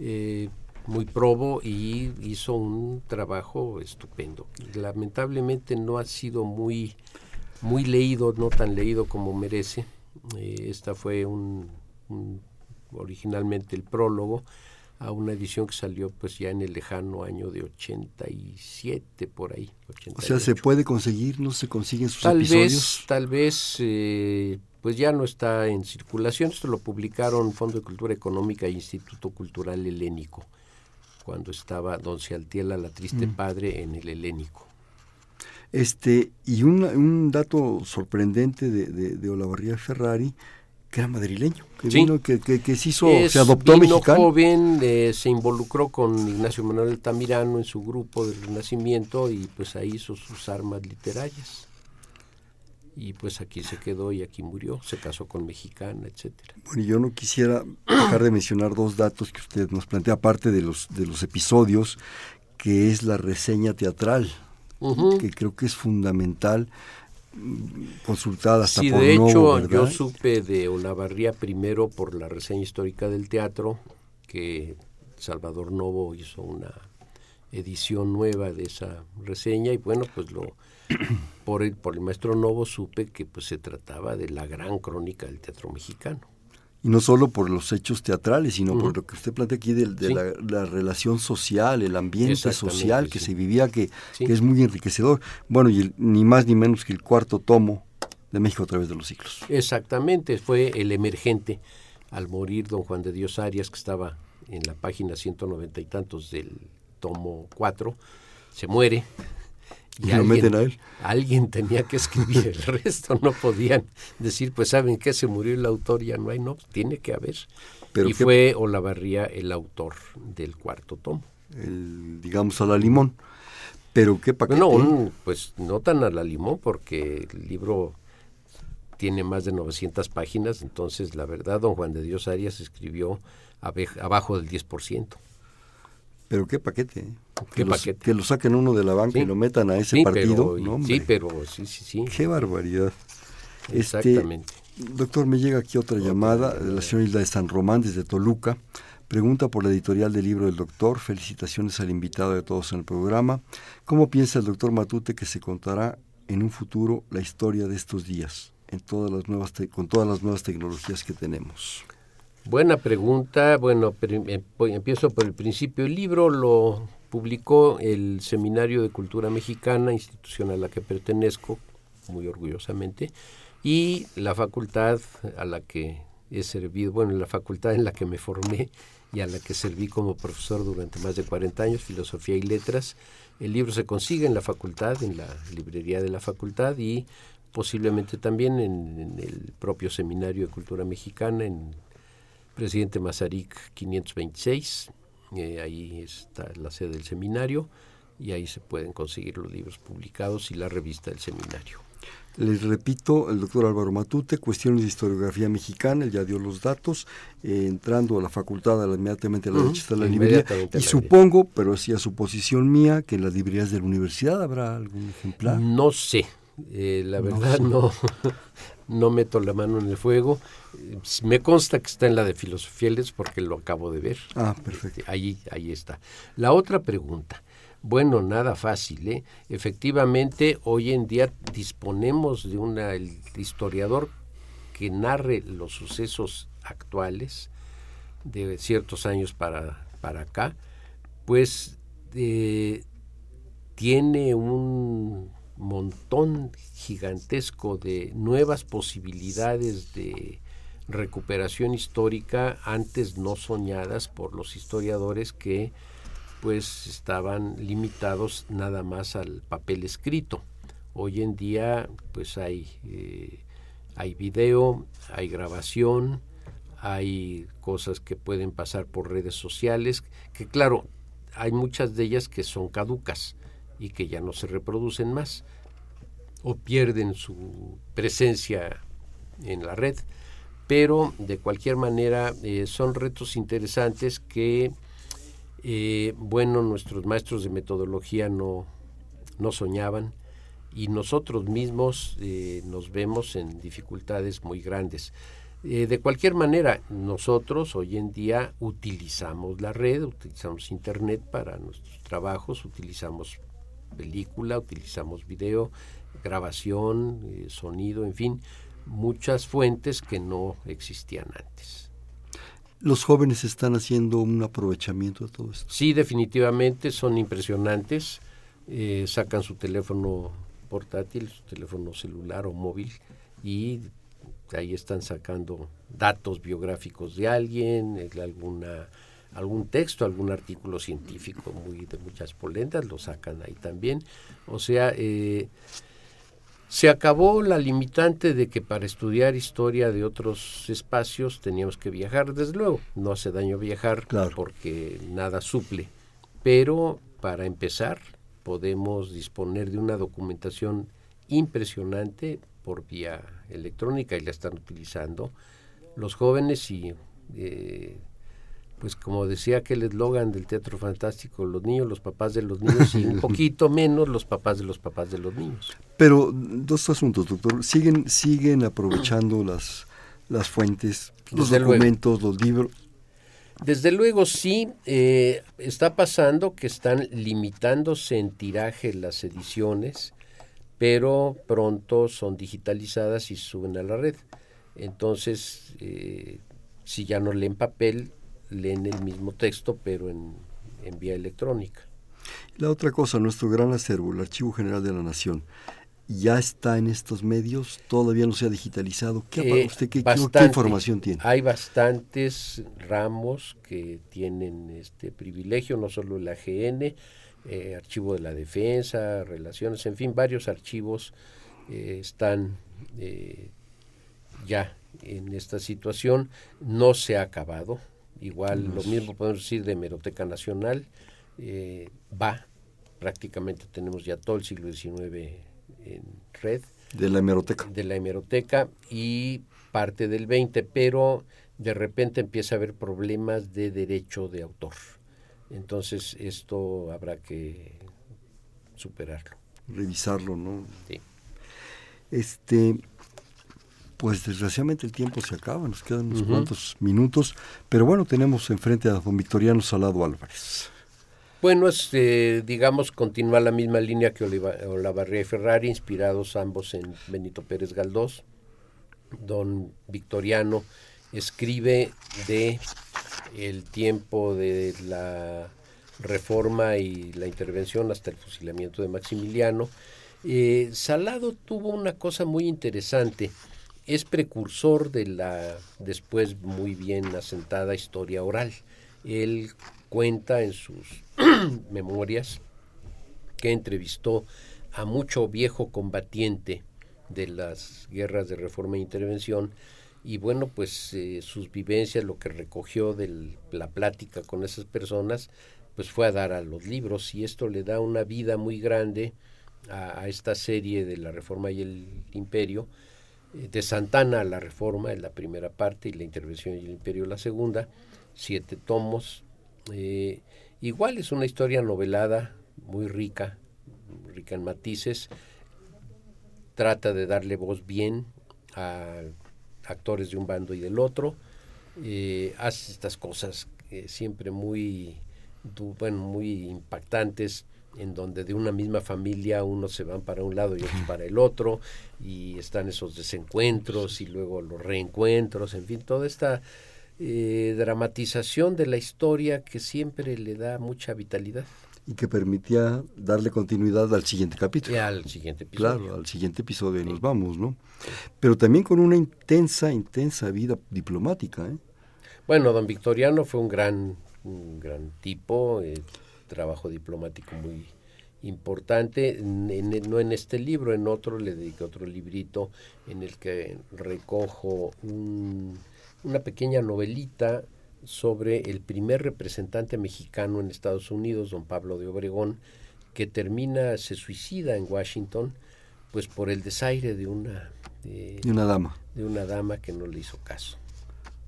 eh, muy probo y hizo un trabajo estupendo. Lamentablemente no ha sido muy muy leído, no tan leído como merece. Eh, esta fue un, un, originalmente el prólogo a una edición que salió pues ya en el lejano año de 87 por ahí. 88. O sea, se puede conseguir, no se consiguen sus tal episodios. Vez, tal vez, eh, pues ya no está en circulación. Esto lo publicaron Fondo de Cultura Económica e Instituto Cultural Helénico, cuando estaba Don Cialtiela, la triste mm. padre, en el Helénico. Este, y un, un dato sorprendente de, de, de Olavarría Ferrari, que era madrileño, que, sí. vino, que, que, que, se hizo, es, se adoptó vino mexicano. joven, eh, se involucró con Ignacio Manuel Altamirano en su grupo del Renacimiento y pues ahí hizo sus armas literarias. Y pues aquí se quedó y aquí murió, se casó con mexicana, etcétera. Bueno, yo no quisiera dejar de mencionar dos datos que usted nos plantea, aparte de los, de los episodios, que es la reseña teatral, Uh -huh. que creo que es fundamental consultada hasta sí, por de hecho, yo supe de Olavarría primero por la reseña histórica del teatro, que Salvador Novo hizo una edición nueva de esa reseña y bueno, pues lo (clears throat) por el, por el maestro Novo supe que pues se trataba de la gran crónica del teatro mexicano. Y no solo por los hechos teatrales, sino uh -huh. por lo que usted plantea aquí de, de sí. la, la, relación social, el ambiente social que sí. se vivía, que, Sí. que, es muy enriquecedor. Bueno, y el, ni más ni menos que el cuarto tomo de México a través de los siglos. Exactamente, fue el emergente al morir don Juan de Dios Arias, que estaba en la página 190 y tantos del tomo 4, se muere. Y, y alguien, lo meten a él. Alguien tenía que escribir el (laughs) resto, no podían decir, pues saben que se murió el autor, ya no hay, no, tiene que haber. Pero y qué, fue Olavarría el autor del cuarto tomo. El, digamos a la limón. Pero qué paquete. No, pues no tan a la limón, porque el libro tiene más de 900 páginas, entonces la verdad, don Juan de Dios Arias escribió abajo del 10%. Pero qué paquete. ¿Eh? ¿Qué que, paquete? Los, que lo saquen uno de la banca sí. y lo metan a ese sí, partido. Pero, no, sí, pero sí, sí, sí. Qué barbaridad. Exactamente. Este, doctor, me llega aquí otra llamada de la señora Isla de San Román desde Toluca. Pregunta por la editorial del libro del doctor. Felicitaciones al invitado de todos en el programa. ¿Cómo piensa el doctor Matute que se contará en un futuro la historia de estos días, en todas las nuevas con todas las nuevas tecnologías que tenemos? Buena pregunta. Bueno, em, empiezo por el principio. El libro lo publicó el Seminario de Cultura Mexicana, institución a la que pertenezco, muy orgullosamente, y la facultad a la que he servido, bueno, la facultad en la que me formé y a la que serví como profesor durante más de 40 años, Filosofía y Letras. El libro se consigue en la facultad, en la librería de la facultad y posiblemente también en, el propio Seminario de Cultura Mexicana, en Presidente Mazarik 526. Eh, ahí está la sede del seminario y ahí se pueden conseguir los libros publicados y la revista del seminario. Les repito, el doctor Álvaro Matute, cuestiones de historiografía mexicana, él ya dio los datos, eh, entrando a la facultad, inmediatamente a la Uh -huh. derecha está la librería, y supongo, pero así a suposición mía, que en las librerías de la universidad habrá algún ejemplar. No sé, eh, la verdad no, no, (laughs) no, meto la mano en el fuego. Me consta que está en la de Filosofía porque lo acabo de ver. Ah, perfecto. Ahí, ahí está. La otra pregunta. Bueno, nada fácil, ¿eh? Efectivamente, hoy en día disponemos de el historiador que narre los sucesos actuales de ciertos años para, para acá, pues eh, tiene un montón gigantesco de nuevas posibilidades de recuperación histórica antes no soñadas por los historiadores que pues estaban limitados nada más al papel escrito. Hoy en día pues hay eh, Hay video, hay grabación, hay cosas que pueden pasar por redes sociales, que claro, hay muchas de ellas que son caducas y que ya no se reproducen más o pierden su presencia en la red, pero de cualquier manera eh, son retos interesantes que, eh, bueno, nuestros maestros de metodología no, no soñaban y nosotros mismos eh, nos vemos en dificultades muy grandes. de cualquier manera, nosotros hoy en día utilizamos la red, utilizamos Internet para nuestros trabajos, utilizamos película, utilizamos video, grabación, eh, sonido, en fin, muchas fuentes que no existían antes. ¿Los jóvenes están haciendo un aprovechamiento de todo esto? Sí, definitivamente son impresionantes. Eh, sacan su teléfono portátil, su teléfono celular o móvil y ahí están sacando datos biográficos de alguien, alguna algún texto, algún artículo científico muy de muchas polendas, lo sacan ahí también. O sea, eh, se acabó la limitante de que para estudiar historia de otros espacios teníamos que viajar, desde luego, no hace daño viajar porque nada suple, pero para empezar podemos disponer de una documentación impresionante por vía electrónica y la están utilizando los jóvenes y eh, pues como decía aquel eslogan del Teatro Fantástico, los niños, los papás de los niños y un (laughs) poquito menos los papás de los papás de los niños. Pero dos asuntos, doctor. ¿Siguen, siguen aprovechando (clears throat) las, las fuentes, los documentos, los libros? Desde luego sí, eh, está pasando que están limitándose en tiraje las ediciones, pero pronto son digitalizadas y suben a la red. Entonces, eh, si ya no leen papel, leen el mismo texto, pero en, vía electrónica. La otra cosa, nuestro gran acervo, el Archivo General de la Nación, ya está en estos medios, todavía no se ha digitalizado. ¿Qué, eh, usted, qué, información tiene? Hay bastantes ramos que tienen este privilegio, no solo el AGN, eh, Archivo de la Defensa, Relaciones, en fin, varios archivos eh, están ya en esta situación. No se ha acabado, Igual lo mismo podemos decir de Hemeroteca Nacional. Eh, va, prácticamente tenemos ya todo el siglo XIX en red. De la hemeroteca. De la hemeroteca y parte del XX, pero de repente empieza a haber problemas de derecho de autor. Entonces esto habrá que superarlo. Revisarlo, ¿no? Sí. Este, pues desgraciadamente el tiempo se acaba, nos quedan unos cuantos minutos, pero bueno, tenemos enfrente a don Victoriano Salado Álvarez. Bueno, es, eh, digamos, continúa la misma línea que Olavarría y Ferrari, inspirados ambos en Benito Pérez Galdós. Don Victoriano escribe de el tiempo de la reforma y la intervención hasta el fusilamiento de Maximiliano. Eh, Salado tuvo una cosa muy interesante es precursor de la después muy bien asentada historia oral. Él cuenta en sus (clears throat) memorias que entrevistó a mucho viejo combatiente de las guerras de reforma e intervención y bueno pues eh, sus vivencias lo que recogió de la plática con esas personas pues fue a dar a los libros y esto le da una vida muy grande a esta serie de la reforma y el imperio de Santana a la Reforma en la primera parte y la Intervención y el Imperio la segunda, siete tomos. Eh, igual es una historia novelada, muy rica, rica en matices. Trata de darle voz bien a actores de un bando y del otro. Eh, hace estas cosas siempre muy, bueno, muy impactantes en donde de una misma familia unos se van para un lado y otros para el otro, y están esos desencuentros y luego los reencuentros, en fin, toda esta eh, dramatización de la historia que siempre le da mucha vitalidad. Y que permitía darle continuidad al siguiente capítulo. Y al siguiente episodio. Claro, al siguiente episodio nos vamos, ¿no? Pero también con una intensa, intensa vida diplomática, ¿eh? Bueno, don Victoriano fue un gran, un gran tipo, eh, trabajo diplomático muy importante, no en este libro, en otro le dediqué otro librito en el que recojo una pequeña novelita sobre el primer representante mexicano en Estados Unidos, don Pablo de Obregón, que termina, se suicida en Washington, pues por el desaire de una... De, una dama. De una dama que no le hizo caso.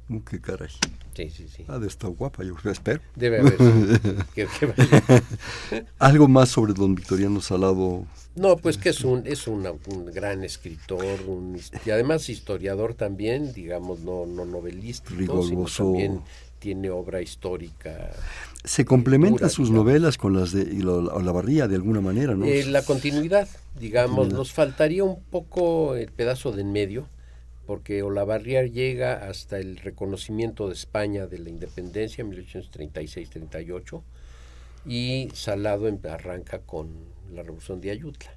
Uh, qué caray. Sí, sí, sí. Ha de estar guapa, yo espero. Debe haber. (laughs) (laughs) Algo más sobre don Victoriano Salado. No, pues que es un es un gran escritor y además historiador también, digamos, no no novelista, sino también tiene obra histórica. Se complementa sus novelas con las de la barría de alguna manera, ¿no? Eh, la continuidad, digamos, nos faltaría un poco el pedazo de en medio porque Olavarría llega hasta el reconocimiento de España de la independencia en 1836-38 y Salado em, arranca con la revolución de Ayutla.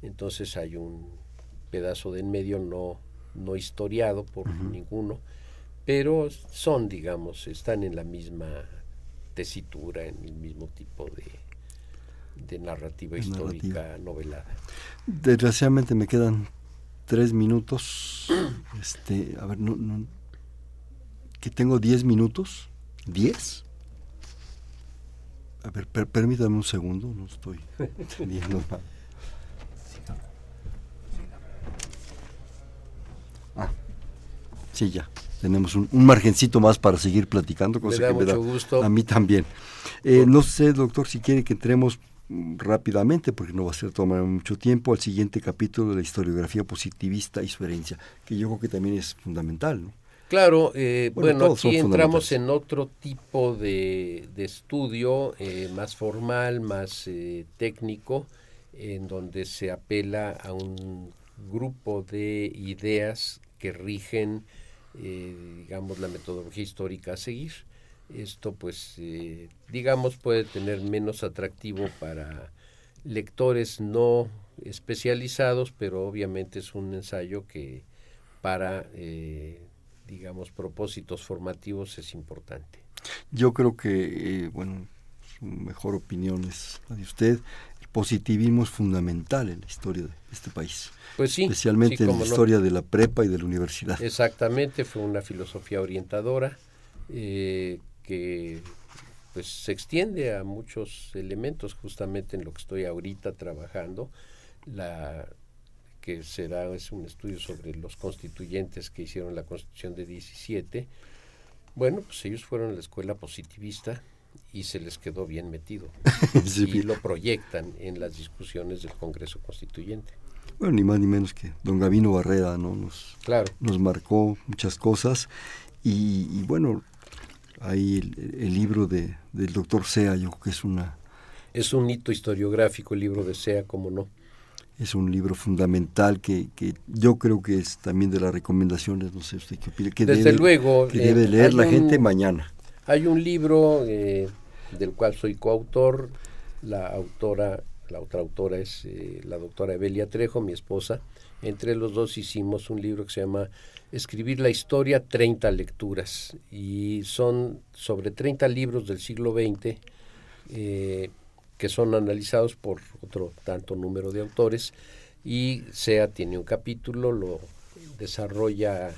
Entonces hay un pedazo de en medio no, no historiado por ninguno, pero son, digamos, están en la misma tesitura, en el mismo tipo de, de narrativa histórica novelada. Desgraciadamente me quedan tres minutos. Este, a ver, no, no, que tengo diez minutos. ¿Diez? A ver, permítame un segundo, no estoy entendiendo nada. Ah, sí, ya. Tenemos un, margencito más para seguir platicando, cosa que me da gusto. a mí también. Eh, no sé, doctor, si quiere que entremos rápidamente, porque no va a ser tomar mucho tiempo, al siguiente capítulo de la historiografía positivista y su herencia, que yo creo que también es fundamental. ¿no? Claro, eh, bueno, aquí entramos en otro tipo de, estudio eh, más formal, más eh, técnico, en donde se apela a un grupo de ideas que rigen, digamos, la metodología histórica a seguir. Esto pues eh, digamos puede tener menos atractivo para lectores no especializados, pero obviamente es un ensayo que para eh, digamos propósitos formativos es importante. Yo creo que eh, bueno su mejor opinión es la de usted. El positivismo es fundamental en la historia de este país. Pues sí, especialmente en la historia de la prepa y de la universidad. Exactamente, fue una filosofía orientadora eh, que pues se extiende a muchos elementos justamente en lo que estoy ahorita trabajando la que será es un estudio sobre los constituyentes que hicieron la constitución de 17 bueno pues ellos fueron a la escuela positivista y se les quedó bien metido (laughs) y lo proyectan en las discusiones del Congreso Constituyente. Bueno ni más ni menos que don Gavino Barrera no nos claro. nos marcó muchas cosas y, y bueno ahí el, libro de, del doctor Sea, yo creo que es una... Es un hito historiográfico el libro de Sea, como no. Es un libro fundamental que, que yo creo que es también de las recomendaciones, no sé usted qué opina, que Desde debe, luego, que debe eh, leer la gente mañana. Hay un libro eh, del cual soy coautor, la autora, la otra autora es eh, la doctora Evelia Trejo, mi esposa. Entre los dos hicimos un libro que se llama escribir la historia 30 lecturas y son sobre 30 libros del siglo XX eh, que son analizados por otro tanto número de autores y SEA tiene un capítulo, lo desarrolla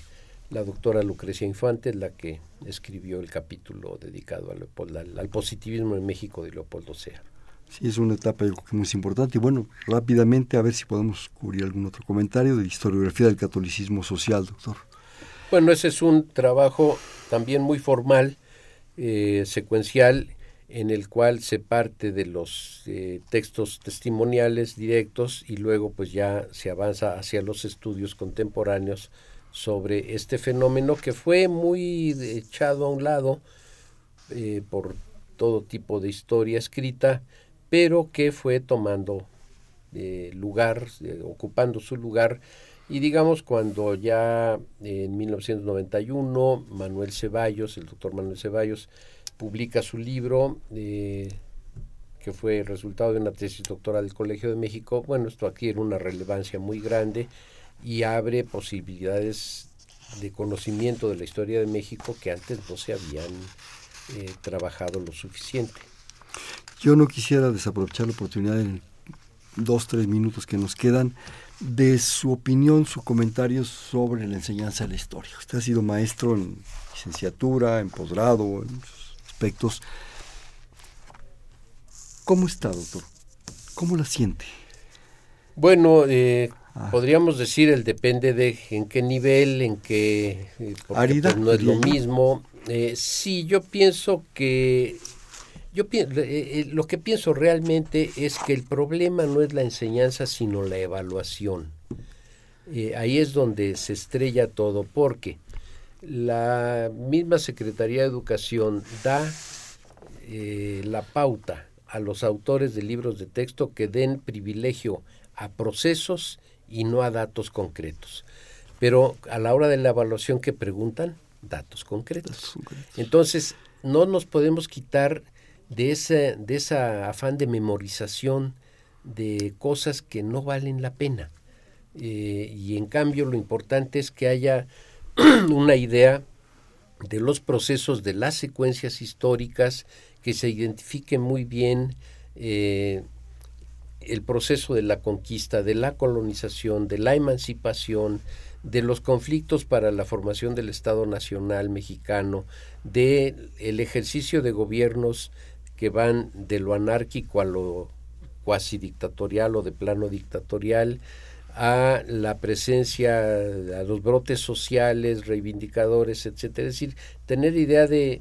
la doctora Lucrecia Infante, la que escribió el capítulo dedicado al, al positivismo en México de Leopoldo Sea. Sí, es una etapa muy importante. Y bueno, rápidamente a ver si podemos cubrir algún otro comentario de historiografía del catolicismo social, doctor. Bueno, ese es un trabajo también muy formal, eh, secuencial, en el cual se parte de los eh, textos testimoniales directos y luego pues ya se avanza hacia los estudios contemporáneos sobre este fenómeno que fue muy echado a un lado eh, por todo tipo de historia escrita pero que fue tomando eh, lugar, eh, ocupando su lugar. Y digamos, cuando ya en 1991 Manuel Ceballos, el doctor Manuel Ceballos, publica su libro, eh, que fue resultado de una tesis doctoral del Colegio de México, bueno, esto adquiere una relevancia muy grande y abre posibilidades de conocimiento de la historia de México que antes no se habían trabajado lo suficiente. Yo no quisiera desaprovechar la oportunidad en dos, tres minutos que nos quedan, de su opinión, su comentario sobre la enseñanza de la historia. Usted ha sido maestro en licenciatura, en posgrado, en aspectos. ¿Cómo está, doctor? ¿Cómo la siente? Bueno, eh, ah. podríamos decir el depende de en qué nivel, en qué... Eh, Arida, pues, no es lo mismo. Eh, sí, yo pienso que yo eh, lo que pienso realmente es que el problema no es la enseñanza, sino la evaluación. ahí es donde se estrella todo, porque la misma Secretaría de Educación da la pauta a los autores de libros de texto que den privilegio a procesos y no a datos concretos. Pero a la hora de la evaluación que preguntan, datos concretos. Entonces, no nos podemos quitar de ese de esa afán de memorización de cosas que no valen la pena. Eh, y en cambio lo importante es que haya (clears throat) una idea de los procesos de las secuencias históricas, que se identifique muy bien eh, el proceso de la conquista, de la colonización, de la emancipación, de los conflictos para la formación del Estado Nacional mexicano, de el ejercicio de gobiernos que van de lo anárquico a lo cuasi dictatorial o de plano dictatorial, a la presencia, a los brotes sociales, reivindicadores, etcétera. Es decir, tener idea de,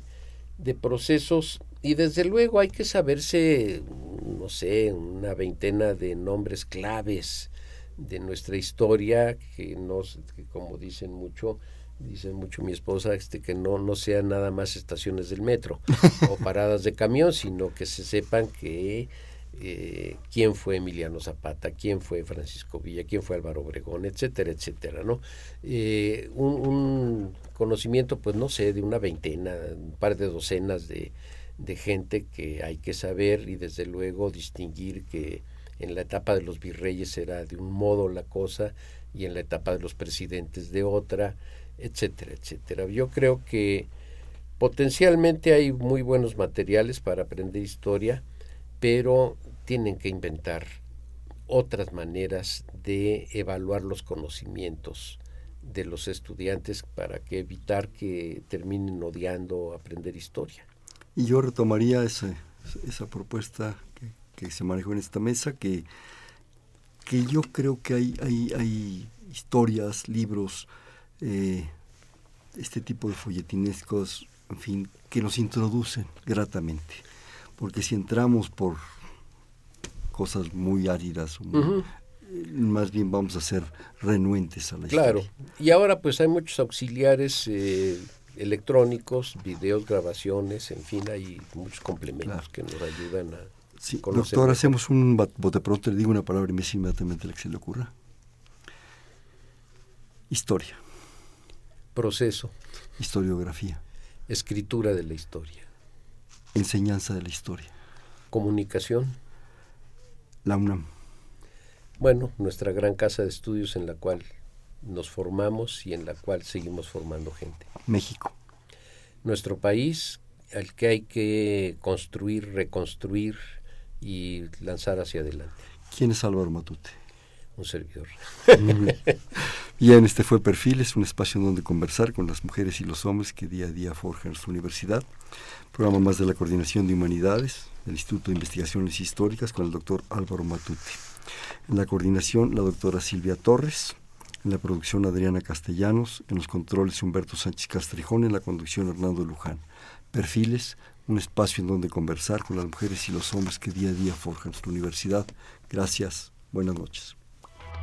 de procesos y desde luego hay que saberse, no sé, una veintena de nombres claves de nuestra historia, que no, que como dicen mucho, dice mucho mi esposa, este, que no, no sean nada más estaciones del metro (laughs) o paradas de camión, sino que se sepan que eh, quién fue Emiliano Zapata, quién fue Francisco Villa, quién fue Álvaro Obregón, etcétera, etcétera, ¿no? Eh, un, un, conocimiento, pues no sé, de una veintena, un par de docenas de, de gente que hay que saber y desde luego distinguir que en la etapa de los virreyes era de un modo la cosa y en la etapa de los presidentes de otra, etcétera, etcétera. Yo creo que potencialmente hay muy buenos materiales para aprender historia, pero tienen que inventar otras maneras de evaluar los conocimientos de los estudiantes para que evitar que terminen odiando aprender historia. Y yo retomaría esa, esa propuesta que, se manejó en esta mesa, que, que yo creo que hay, hay, hay historias, libros, eh, este tipo de folletinescos, en fin, que nos introducen gratamente. Porque si entramos por cosas muy áridas, más bien vamos a ser renuentes a la claro. historia. Claro, y ahora pues hay muchos auxiliares eh, electrónicos, videos, grabaciones, en fin, hay muchos complementos que nos ayudan a... Sí, doctor, hacemos un bote pronto, le digo una palabra y me dice inmediatamente la que se le ocurra. Historia. Proceso. Historiografía. Escritura de la historia. Enseñanza de la historia. Comunicación. La UNAM. Bueno, nuestra gran casa de estudios en la cual nos formamos y en la cual seguimos formando gente. México. Nuestro país al que hay que construir, reconstruir y lanzar hacia adelante. ¿Quién es Álvaro Matute? Un servidor. Bien, este fue Perfiles, un espacio en donde conversar con las mujeres y los hombres que día a día forjan su universidad. Programa más de la Coordinación de Humanidades del Instituto de Investigaciones Históricas con el doctor Álvaro Matute. En la coordinación, la doctora Silvia Torres en la producción Adriana Castellanos, en los controles Humberto Sánchez Castrejón, en la conducción Hernando Luján. Perfiles, un espacio en donde conversar con las mujeres y los hombres que día a día forjan su universidad. Gracias, buenas noches.